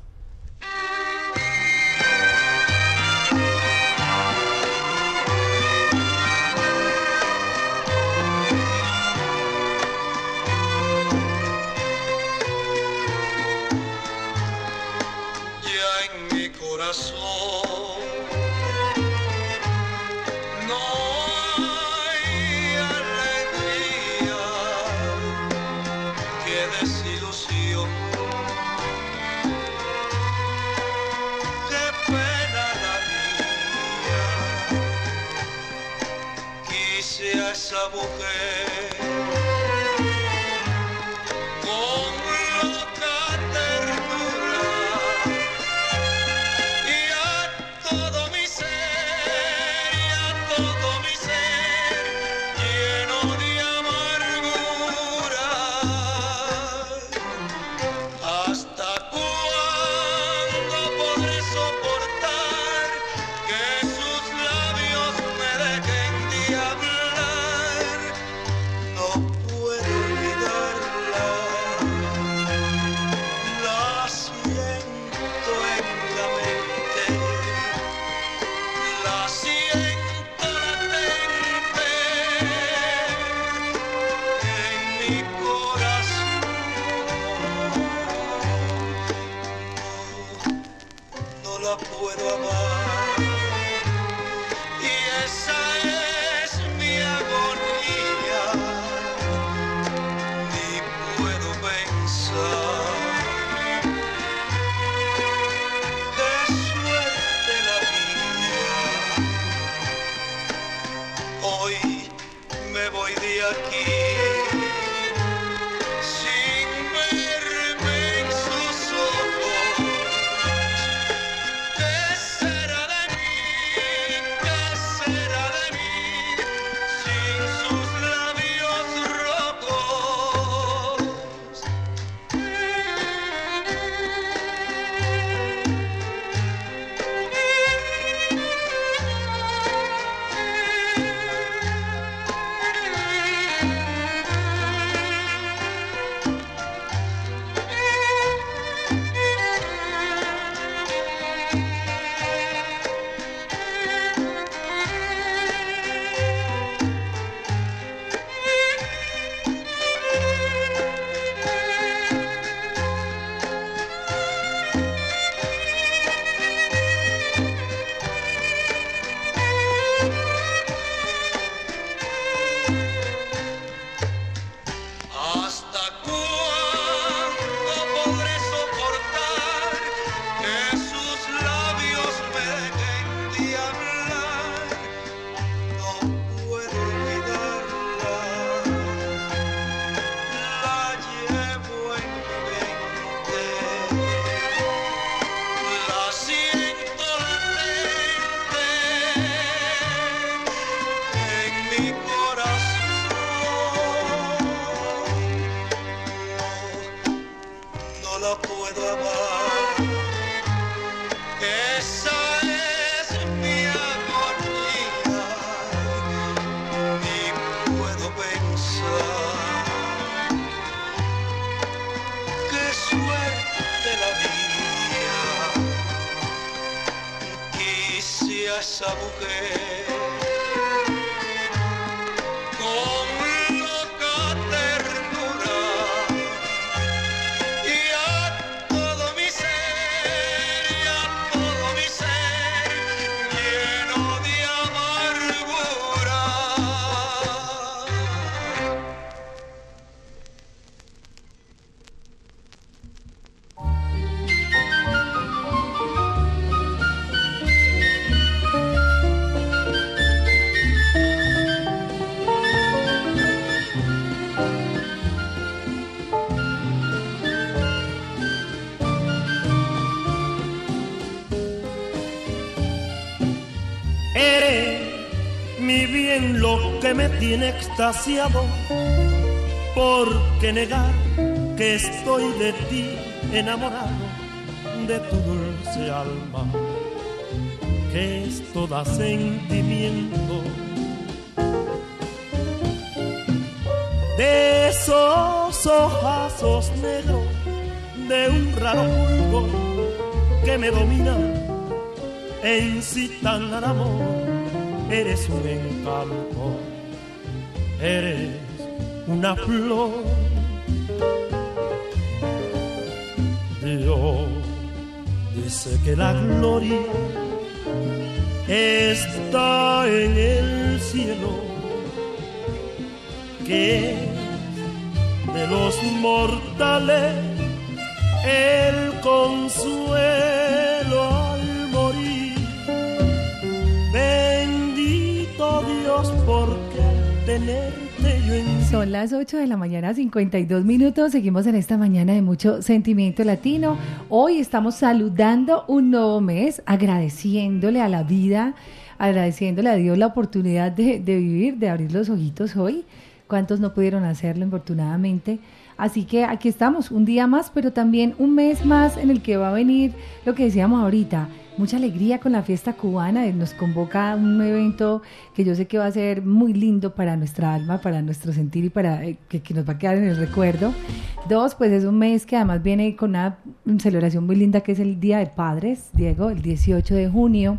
Extasiado. ¿Por qué negar que estoy de ti enamorado, de tu dulce alma, que es toda sentimiento? De esos ojazos negros, de un raro fulgor que me domina en citan al amor, eres un encanto, eres una flor. Dios dice que la gloria está en el cielo, que de los mortales el consuelo Son las 8 de la mañana, 52 minutos. Seguimos en esta mañana de mucho sentimiento latino. Hoy estamos saludando un nuevo mes, agradeciéndole a la vida, agradeciéndole a Dios la oportunidad de, de vivir, de abrir los ojitos hoy. ¿Cuántos no pudieron hacerlo, infortunadamente? Así que aquí estamos, un día más, pero también un mes más en el que va a venir lo que decíamos ahorita, mucha alegría con la fiesta cubana. Nos convoca un evento que yo sé que va a ser muy lindo para nuestra alma, para nuestro sentir y para eh, que, que nos va a quedar en el recuerdo. Dos, pues es un mes que además viene con una celebración muy linda que es el Día de Padres, Diego, el 18 de junio.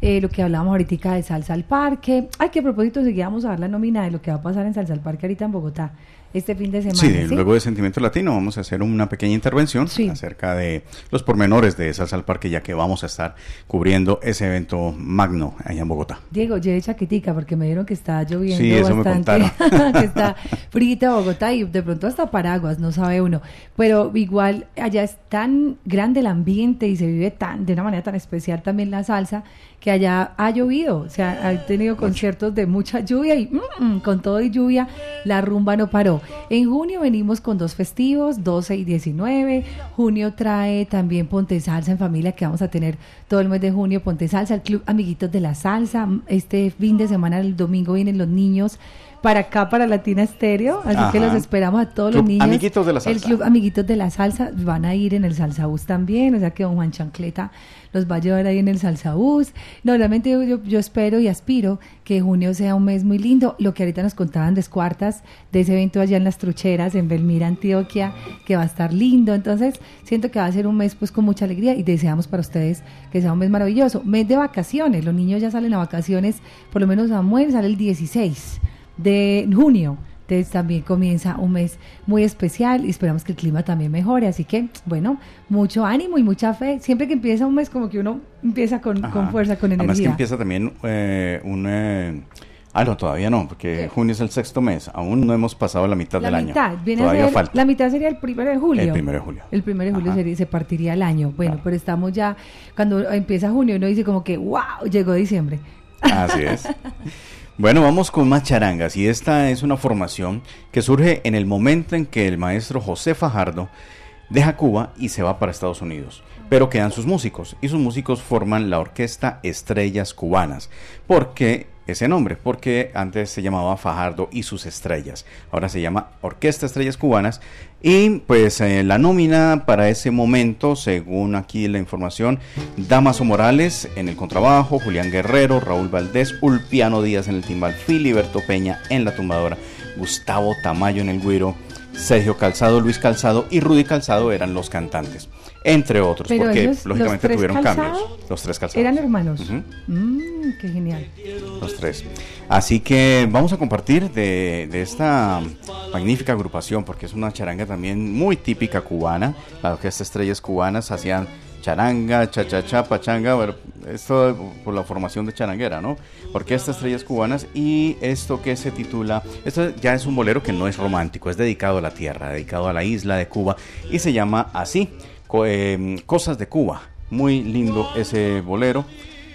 Eh, lo que hablábamos ahorita de Salsa al Parque. Ay, que a propósito, seguíamos a dar la nómina de lo que va a pasar en Salsa al Parque ahorita en Bogotá este fin de semana. Sí, ¿sí? luego de Sentimiento Latino vamos a hacer una pequeña intervención Sí. acerca de los pormenores de Salsa al Parque, ya que vamos a estar cubriendo ese evento magno allá en Bogotá. Diego, lleve chaquetica porque me dijeron que está lloviendo Sí, eso me bastante, <laughs> que está frita Bogotá y de pronto hasta paraguas, no sabe uno. Pero igual allá es tan grande el ambiente y se vive tan de una manera tan especial también la salsa que allá ha llovido, o sea, ha tenido conciertos de mucha lluvia y mm, mm, con todo y lluvia la rumba no paró. En junio venimos con dos festivos, 12 y 19. Junio trae también Ponte Salsa en familia que vamos a tener todo el mes de junio Ponte Salsa, el Club Amiguitos de la Salsa. Este fin de semana, el domingo vienen los niños para acá, para Latina Estéreo, así que los esperamos a todos Club los niños. Amiguitos de la El Salsa. Club Amiguitos de la Salsa van a ir en el Salsa Bus también, o sea que don Juan Chancleta los va a llevar ahí en el Salsa Bus. No, realmente yo, yo, yo espero y aspiro que junio sea un mes muy lindo. Lo que ahorita nos contaban de Escuartas, de ese evento allá en las Trucheras, en Belmira, Antioquia, que va a estar lindo. Entonces, siento que va a ser un mes pues con mucha alegría y deseamos para ustedes que sea un mes maravilloso. Mes de vacaciones, los niños ya salen a vacaciones, por lo menos Samuel sale el 16 de junio. Entonces también comienza un mes muy especial y esperamos que el clima también mejore. Así que, bueno, mucho ánimo y mucha fe. Siempre que empieza un mes, como que uno empieza con, con fuerza, con Además que energía. empieza también eh, un... eh, ah, no, todavía no, porque junio es el sexto mes. Aún no hemos pasado la mitad la del mitad, año. viene todavía a ser, falta. la mitad sería el primero de julio. El primero de julio. El primero de julio sería- se partiría el año. Bueno, Claro. pero estamos ya, cuando empieza junio, uno dice como que, wow, llegó diciembre. Así es. <laughs> Bueno, vamos con más charangas y esta es una formación que surge en el momento en que el maestro José Fajardo deja Cuba y se va para Estados Unidos. Pero quedan sus músicos y sus músicos forman la orquesta Estrellas Cubanas porque ese nombre, porque antes se llamaba Fajardo y sus estrellas. Ahora se llama Orquesta Estrellas Cubanas. Y pues eh, la nómina para ese momento, según aquí la información, Damaso Morales en el contrabajo, Julián Guerrero, Raúl Valdés, Ulpiano Díaz en el timbal, Filiberto Peña en la tumbadora, Gustavo Tamayo en el güiro, Sergio Calzado, Luis Calzado y Rudy Calzado eran los cantantes, entre otros, Pero porque ellos, lógicamente tuvieron Calzado, cambios. Los tres calzados. Eran hermanos. Mm, qué genial. Los tres. Así que vamos a compartir de, de esta magnífica agrupación, porque es una charanga también muy típica cubana. La orquesta Estrellas Cubanas hacían charanga, cha-cha-cha, pachanga, bueno, esto por la formación de charanguera, ¿no? Orquesta Estrellas Cubanas y esto que se titula, esto ya es un bolero que no es romántico, es dedicado a la tierra, dedicado a la isla de Cuba y se llama así, co- em, Cosas de Cuba. Muy lindo ese bolero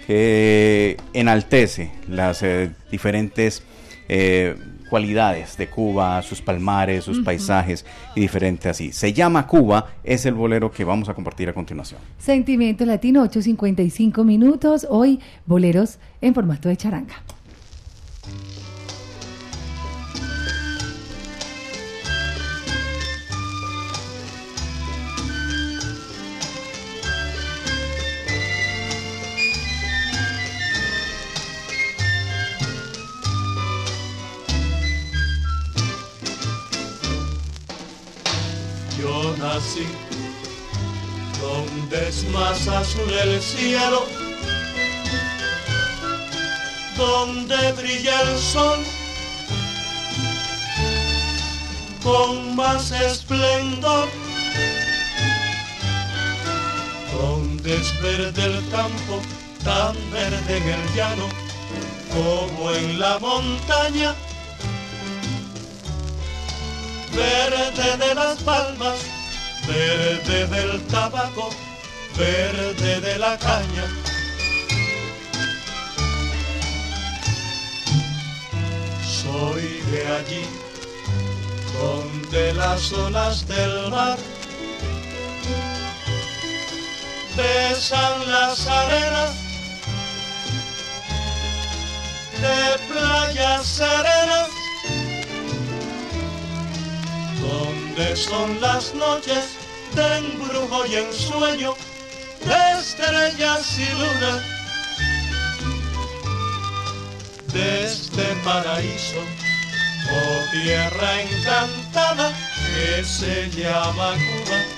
que enaltece las eh, diferentes eh, cualidades de Cuba, sus palmares, sus paisajes y diferente así. Se llama Cuba, es el bolero que vamos a compartir a continuación. Sentimiento Latino, 8.55 minutos. Hoy, boleros en formato de charanga. Nací donde es más azul el cielo, donde brilla el sol con más esplendor, donde es verde el campo, tan verde en el llano como en la montaña verde de las palmas, verde del tabaco, verde de la caña. Soy de allí, donde las olas del mar besan las arenas de playas serenas son las noches de embrujo y ensueño de estrellas y luna de este paraíso oh tierra encantada que se llama Cuba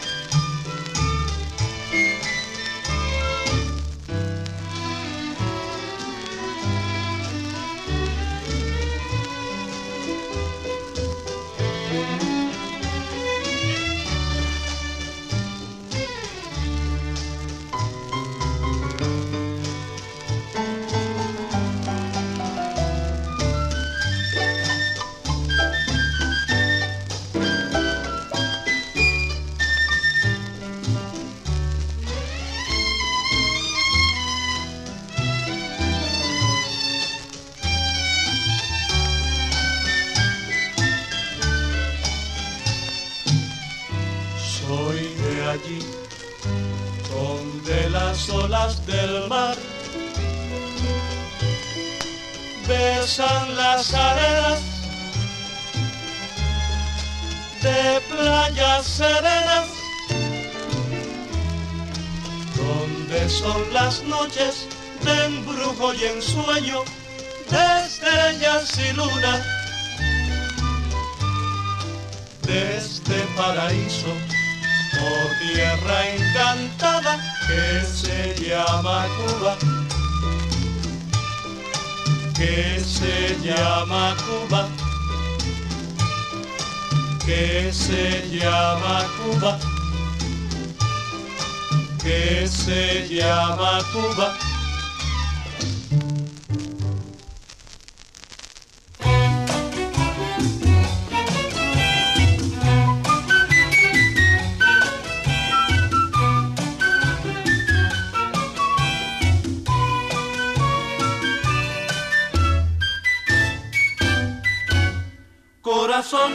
y ensueño de estrellas y luna. De este paraíso, oh tierra encantada que se llama Cuba, que se llama Cuba, que se llama Cuba, que se llama Cuba.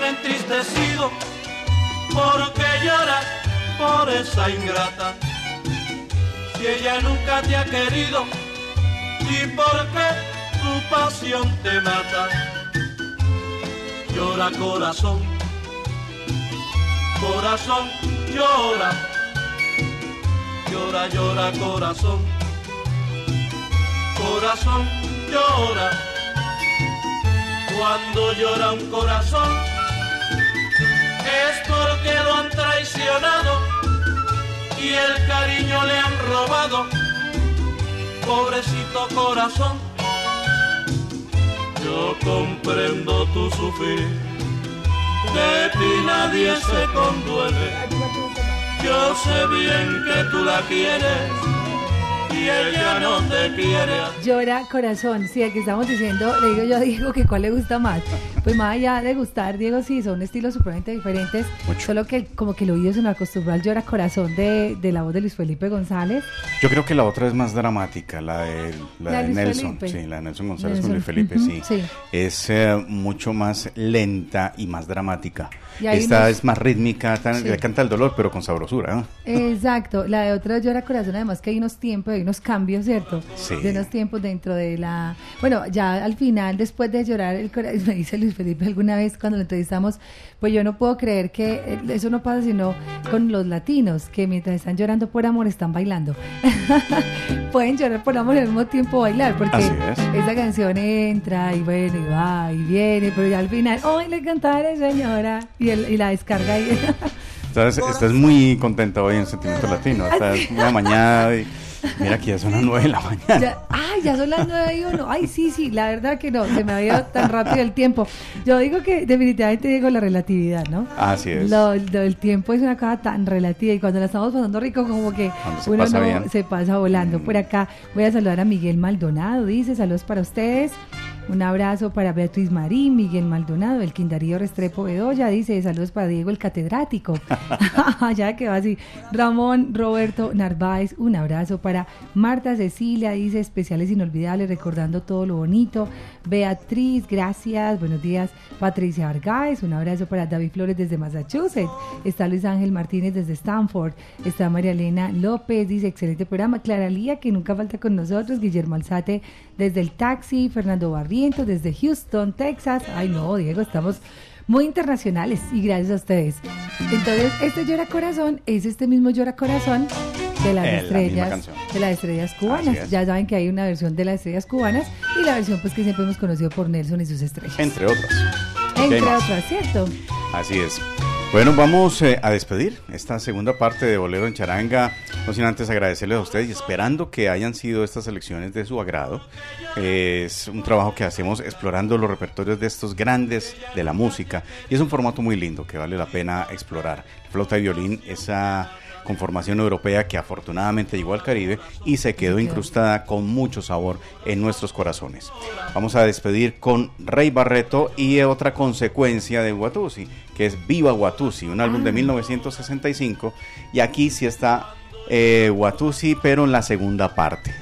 Entristecido, porque lloras por esa ingrata. Si ella nunca te ha querido, ¿y por qué tu pasión te mata. Llora corazón, corazón, llora. Llora, llora corazón, corazón, llora. Cuando llora un corazón es porque lo han traicionado y el cariño le han robado. Pobrecito corazón, yo comprendo tu sufrir. De ti nadie se conduele. Yo sé bien que tú la quieres y ella no te quiere. Llora corazón, sí, aquí estamos diciendo, le digo yo a Diego que cuál le gusta más. Pues más allá de gustar, Diego, sí, son estilos supremamente diferentes. Mucho. Solo que como que el oído se me acostumbró al llora corazón de, de la voz de Luis Felipe González. Yo creo que la otra es más dramática, la de, la La de Luis Nelson. Felipe. Sí, la de Nelson González Nelson, con Luis Felipe, sí. sí. Es eh, mucho más lenta y más dramática. Y Esta unos- es más rítmica, tan- Sí. le canta el dolor, pero con sabrosura. ¿no? Exacto, la de otra llora corazón, además que hay unos tiempos, hay unos cambios, ¿cierto? Sí. De unos tiempos dentro de la... Bueno, ya al final, después de llorar el corazón, <laughs> me dice Luis Felipe alguna vez cuando lo entrevistamos, pues yo no puedo creer que eh, eso no pasa sino con los latinos, que mientras están llorando por amor están bailando. <laughs> Pueden llorar por amor y al mismo tiempo bailar, porque es. esa canción entra y bueno, y va y viene, pero ya al final, ¡ay, le cantaré señora! Y, el- y la descarga ahí. <laughs> Estás, estás muy contenta hoy en Sentimiento Latino. Estás una mañana y mira que ya son las nueve de la mañana. Ya, ay, ya son las 9 y 1. Ay, sí, sí, la verdad que no, se me había ido tan rápido el tiempo. Yo digo que definitivamente digo la relatividad, ¿no? Así es. Lo, lo del tiempo es una cosa tan relativa y cuando la estamos pasando rico, como que se uno pasa no se pasa volando. Por acá voy a saludar a Miguel Maldonado, dice saludos para ustedes. Un abrazo para Beatriz Marín, Miguel Maldonado, el Quindarío Restrepo Bedoya, dice saludos para Diego el catedrático. <laughs> <laughs> ya que va así. Ramón Roberto Narváez, un abrazo para Marta Cecilia, dice especiales inolvidables, recordando todo lo bonito. Beatriz, gracias, buenos días. Patricia Argáez, un abrazo para David Flores desde Massachusetts. Está Luis Ángel Martínez desde Stanford. Está María Elena López, dice excelente programa. Clara Lía, que nunca falta con nosotros. Guillermo Alzate desde el taxi. Fernando Barrientos desde Houston, Texas. Ay, no, Diego, estamos muy internacionales y gracias a ustedes. Entonces, este Llora Corazón es este mismo Llora Corazón de las Eh, estrellas de las estrellas cubanas. es. Ya saben que hay una versión de las estrellas cubanas y la versión pues que siempre hemos conocido por Nelson y sus estrellas. Entre otras. Entre otras, ¿cierto? Así es. Bueno, vamos eh, a despedir esta segunda parte de Bolero en Charanga. No sin antes agradecerles a ustedes y esperando que hayan sido estas elecciones de su agrado. Eh, es un trabajo que hacemos explorando los repertorios de estos grandes de la música y es un formato muy lindo que vale la pena explorar. Flauta y violín, esa conformación europea que afortunadamente llegó al Caribe y se quedó incrustada con mucho sabor en nuestros corazones. Vamos a despedir con Rey Barreto y otra consecuencia de Watusi, que es Viva Watusi, un álbum de 1965 y aquí sí está eh, Watusi pero en la segunda parte.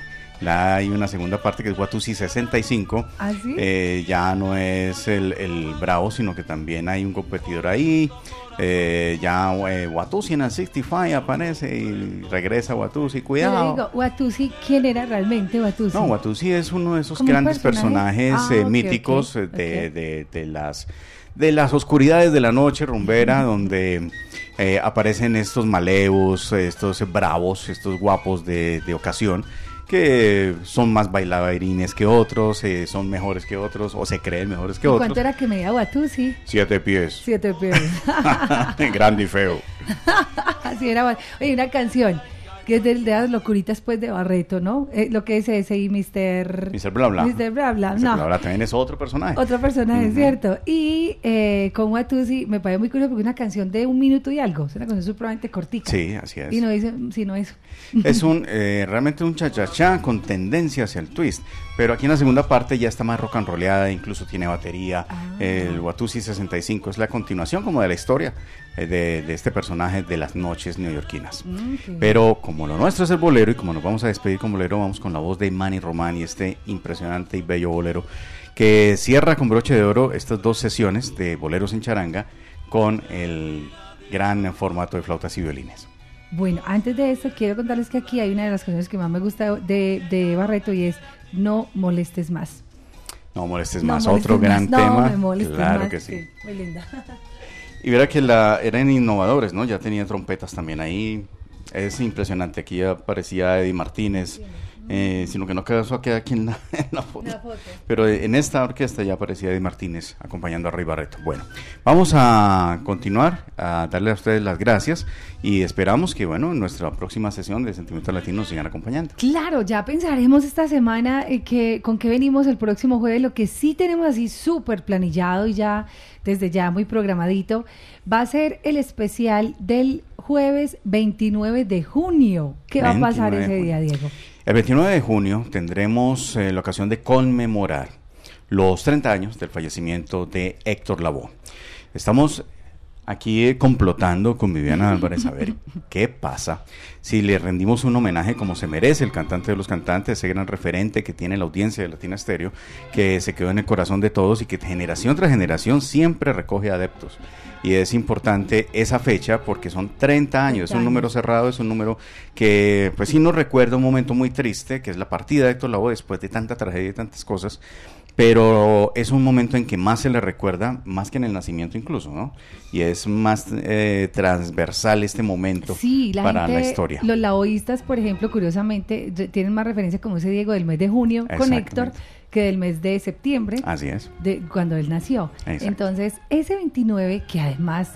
La, hay una segunda parte que es Watusi 65. ¿Ah, sí? Eh, ya no es el, el Bravo, sino que también hay un competidor ahí. Eh, ya eh, Watusi en el 65 aparece y regresa Watusi. Cuidado. digo, Watusi, ¿quién era realmente Watusi? No, Watusi es uno de esos ¿Como un grandes personaje? personajes Ah, eh, ok, míticos eh, de, de- de las de las oscuridades de la noche rumbera, donde eh, aparecen estos malevos, estos bravos, estos guapos de, de ocasión, que son más bailarines que otros, eh, son mejores que otros, o se creen mejores que ¿Y otros. ¿Cuánto era que medía Watusi? Siete pies. Siete pies. <laughs> Grande y feo. <laughs> Así era. Oye, una canción que es de, de las locuritas pues de Barreto, ¿no? Eh, lo que es ese y Mr. Mr. Bla Bla. Mr. Bla Bla, Mr. no. También es otro personaje. Otro personaje, Ujú. ¿cierto? Y eh, con Watusi me parece muy curioso porque es una canción de un minuto y algo. Es una canción supremamente cortica. Sí, así es. Y no dice sino eso. <laughs> Es un eh, realmente un cha-cha-cha con tendencia hacia el twist. Pero aquí en la segunda parte ya está más rock and rollada, incluso tiene batería. Ah. El Watusi 65 es la continuación como de la historia de, de este personaje de las noches neoyorquinas. Mm. Pero como lo nuestro es el bolero y como nos vamos a despedir con bolero, vamos con la voz de Manny Román y este impresionante y bello bolero que cierra con broche de oro estas dos sesiones de boleros en charanga con el gran formato de flautas y violines. Bueno, antes de esto quiero contarles que aquí hay una de las canciones que más me gusta de, de Barreto y es No molestes más. No molestes No más, molestes otro gran. No, tema. me claro más, que sí. Muy linda. <laughs> Y verá que la, eran innovadores, ¿no? Ya tenía trompetas también ahí. Es impresionante. Aquí aparecía Eddie Martínez. Eh, sino que no quedó queda aquí en la, <laughs> en la foto. La foto. Pero en esta orquesta ya aparecía Eddie Martínez acompañando a Rey Barreto. Bueno, vamos a continuar, a darle a ustedes las gracias y esperamos que, bueno, en nuestra próxima sesión de Sentimiento Latino nos sigan acompañando. Claro, ya pensaremos esta semana eh, que, con qué venimos el próximo jueves. Lo que sí tenemos así súper planillado y ya desde ya muy programadito va a ser el especial del jueves 29 de junio. ¿Qué va a pasar 29 de ese día, Diego? El 29 de junio tendremos eh, la ocasión de conmemorar los 30 años del fallecimiento de Héctor Lavoe. Estamos aquí eh, complotando con Viviana Álvarez a ver <laughs> qué pasa si le rendimos un homenaje como se merece el cantante de los cantantes, ese gran referente que tiene la audiencia de Latina Stereo, que se quedó en el corazón de todos y que generación tras generación siempre recoge adeptos. Y es importante esa fecha porque son 30 años, es 30 un número cerrado, es un número que pues sí nos recuerda un momento muy triste, que es la partida de Héctor Lavoe después de tanta tragedia y tantas cosas, pero es un momento en que más se le recuerda, más que en el nacimiento incluso, ¿no? Y es más eh, transversal este momento Sí, la para gente, la historia. los laoístas, por ejemplo, curiosamente, tienen más referencia como ese Diego del mes de junio con Héctor que del mes de septiembre. Así es. de cuando él nació. Exacto. Entonces, ese 29, que además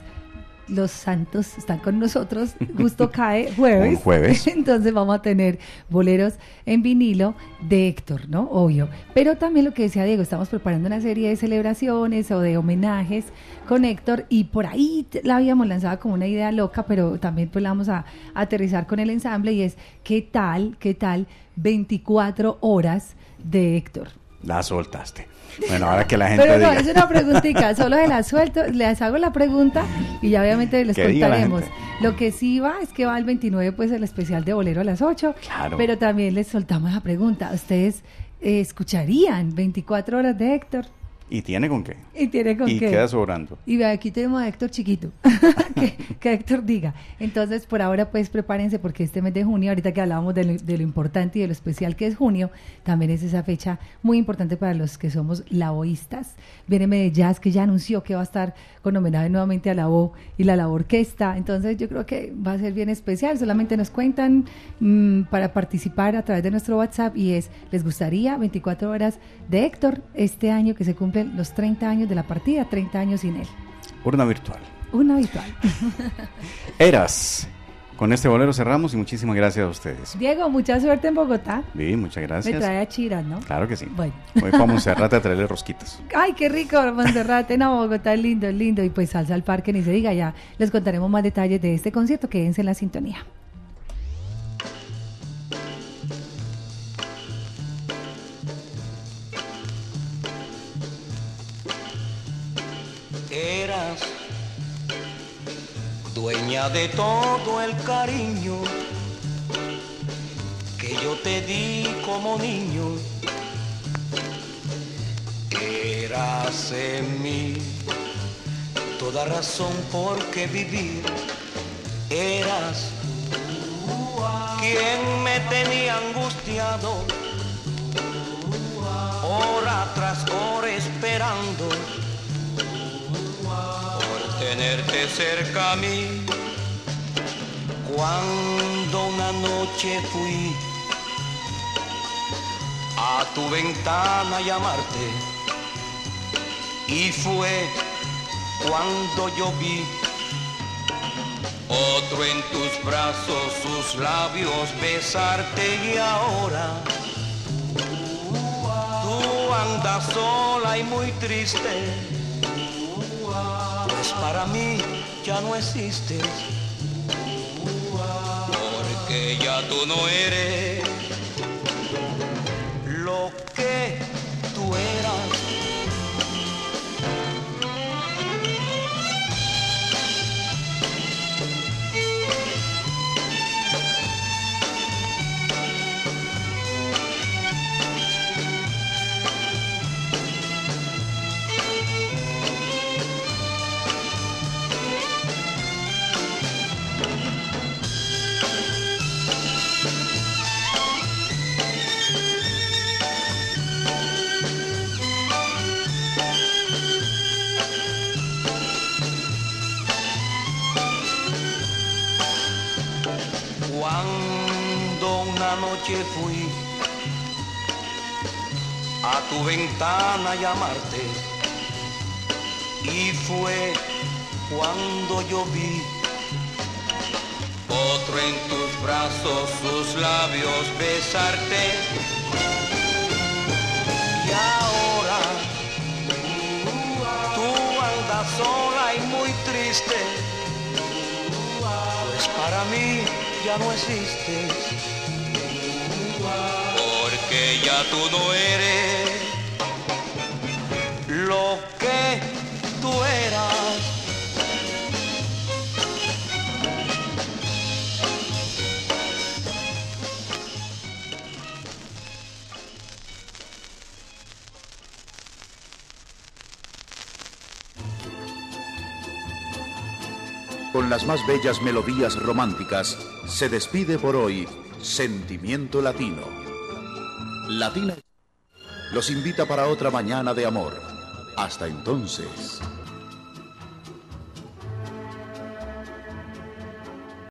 los santos están con nosotros, justo <laughs> cae jueves. Un jueves. <laughs> Entonces vamos a tener boleros en vinilo de Héctor, ¿no? Obvio. Pero también lo que decía Diego, estamos preparando una serie de celebraciones o de homenajes con Héctor y por ahí la habíamos lanzado como una idea loca, pero también pues la vamos a, aterrizar con el ensamble y es, ¿qué tal, qué tal 24 horas de Héctor? La soltaste. Bueno, ahora que la gente Pero no, diga. es una preguntita, solo se la suelto, les hago la pregunta y ya obviamente les contaremos. Lo que sí va es que va el 29, pues el especial de Bolero a las 8, Claro. pero también les soltamos la pregunta, ¿ustedes eh, escucharían 24 horas de Héctor? ¿Y tiene con qué? Y tiene con y qué. queda sobrando. Y aquí tenemos a Héctor chiquito, <laughs> que, que Héctor diga. Entonces, por ahora, pues prepárense porque este mes de junio, ahorita que hablábamos de lo, de lo importante y de lo especial que es junio, también es esa fecha muy importante para los que somos laoístas. Viene de Jazz, que ya anunció que va a estar con homenaje nuevamente a la O y la la orquesta. Entonces, yo creo que va a ser bien especial. Solamente nos cuentan mm, para participar a través de nuestro WhatsApp y es, ¿les gustaría 24 horas de Héctor este año que se los 30 años de la partida, 30 años sin él? Urna virtual. Un habitual. <laughs> Eras. Con este bolero cerramos y muchísimas gracias a ustedes. Diego, mucha suerte en Bogotá. Vivi, muchas Me gracias. trae a Chira, ¿no? Claro que sí. Bueno. Voy para Montserrat a traerle rosquitas. <laughs> Ay, qué rico, Monserrate. No, Bogotá es lindo, es lindo. Y pues salsa al parque, ni se diga. Ya les contaremos más detalles de este concierto. Quédense en la sintonía. Dueña de todo el cariño que yo te di como niño. Eras en mí toda razón por qué vivir. Eras quien me tenía angustiado, hora tras hora esperando tenerte cerca a mí. Cuando una noche fui a tu ventana a llamarte y fue cuando yo vi otro en tus brazos, sus labios besarte y ahora tú andas sola y muy triste para mí ya no existes, porque ya tú no eres llamarte. Y fue cuando yo vi otro en tus brazos, sus labios besarte. Y ahora tú andas sola y muy triste, pues para mí ya no existes, porque ya tú no eres lo que tú eras. Con las más bellas melodías románticas, se despide por hoy Sentimiento Latino. Latina los invita para otra mañana de amor. Hasta entonces.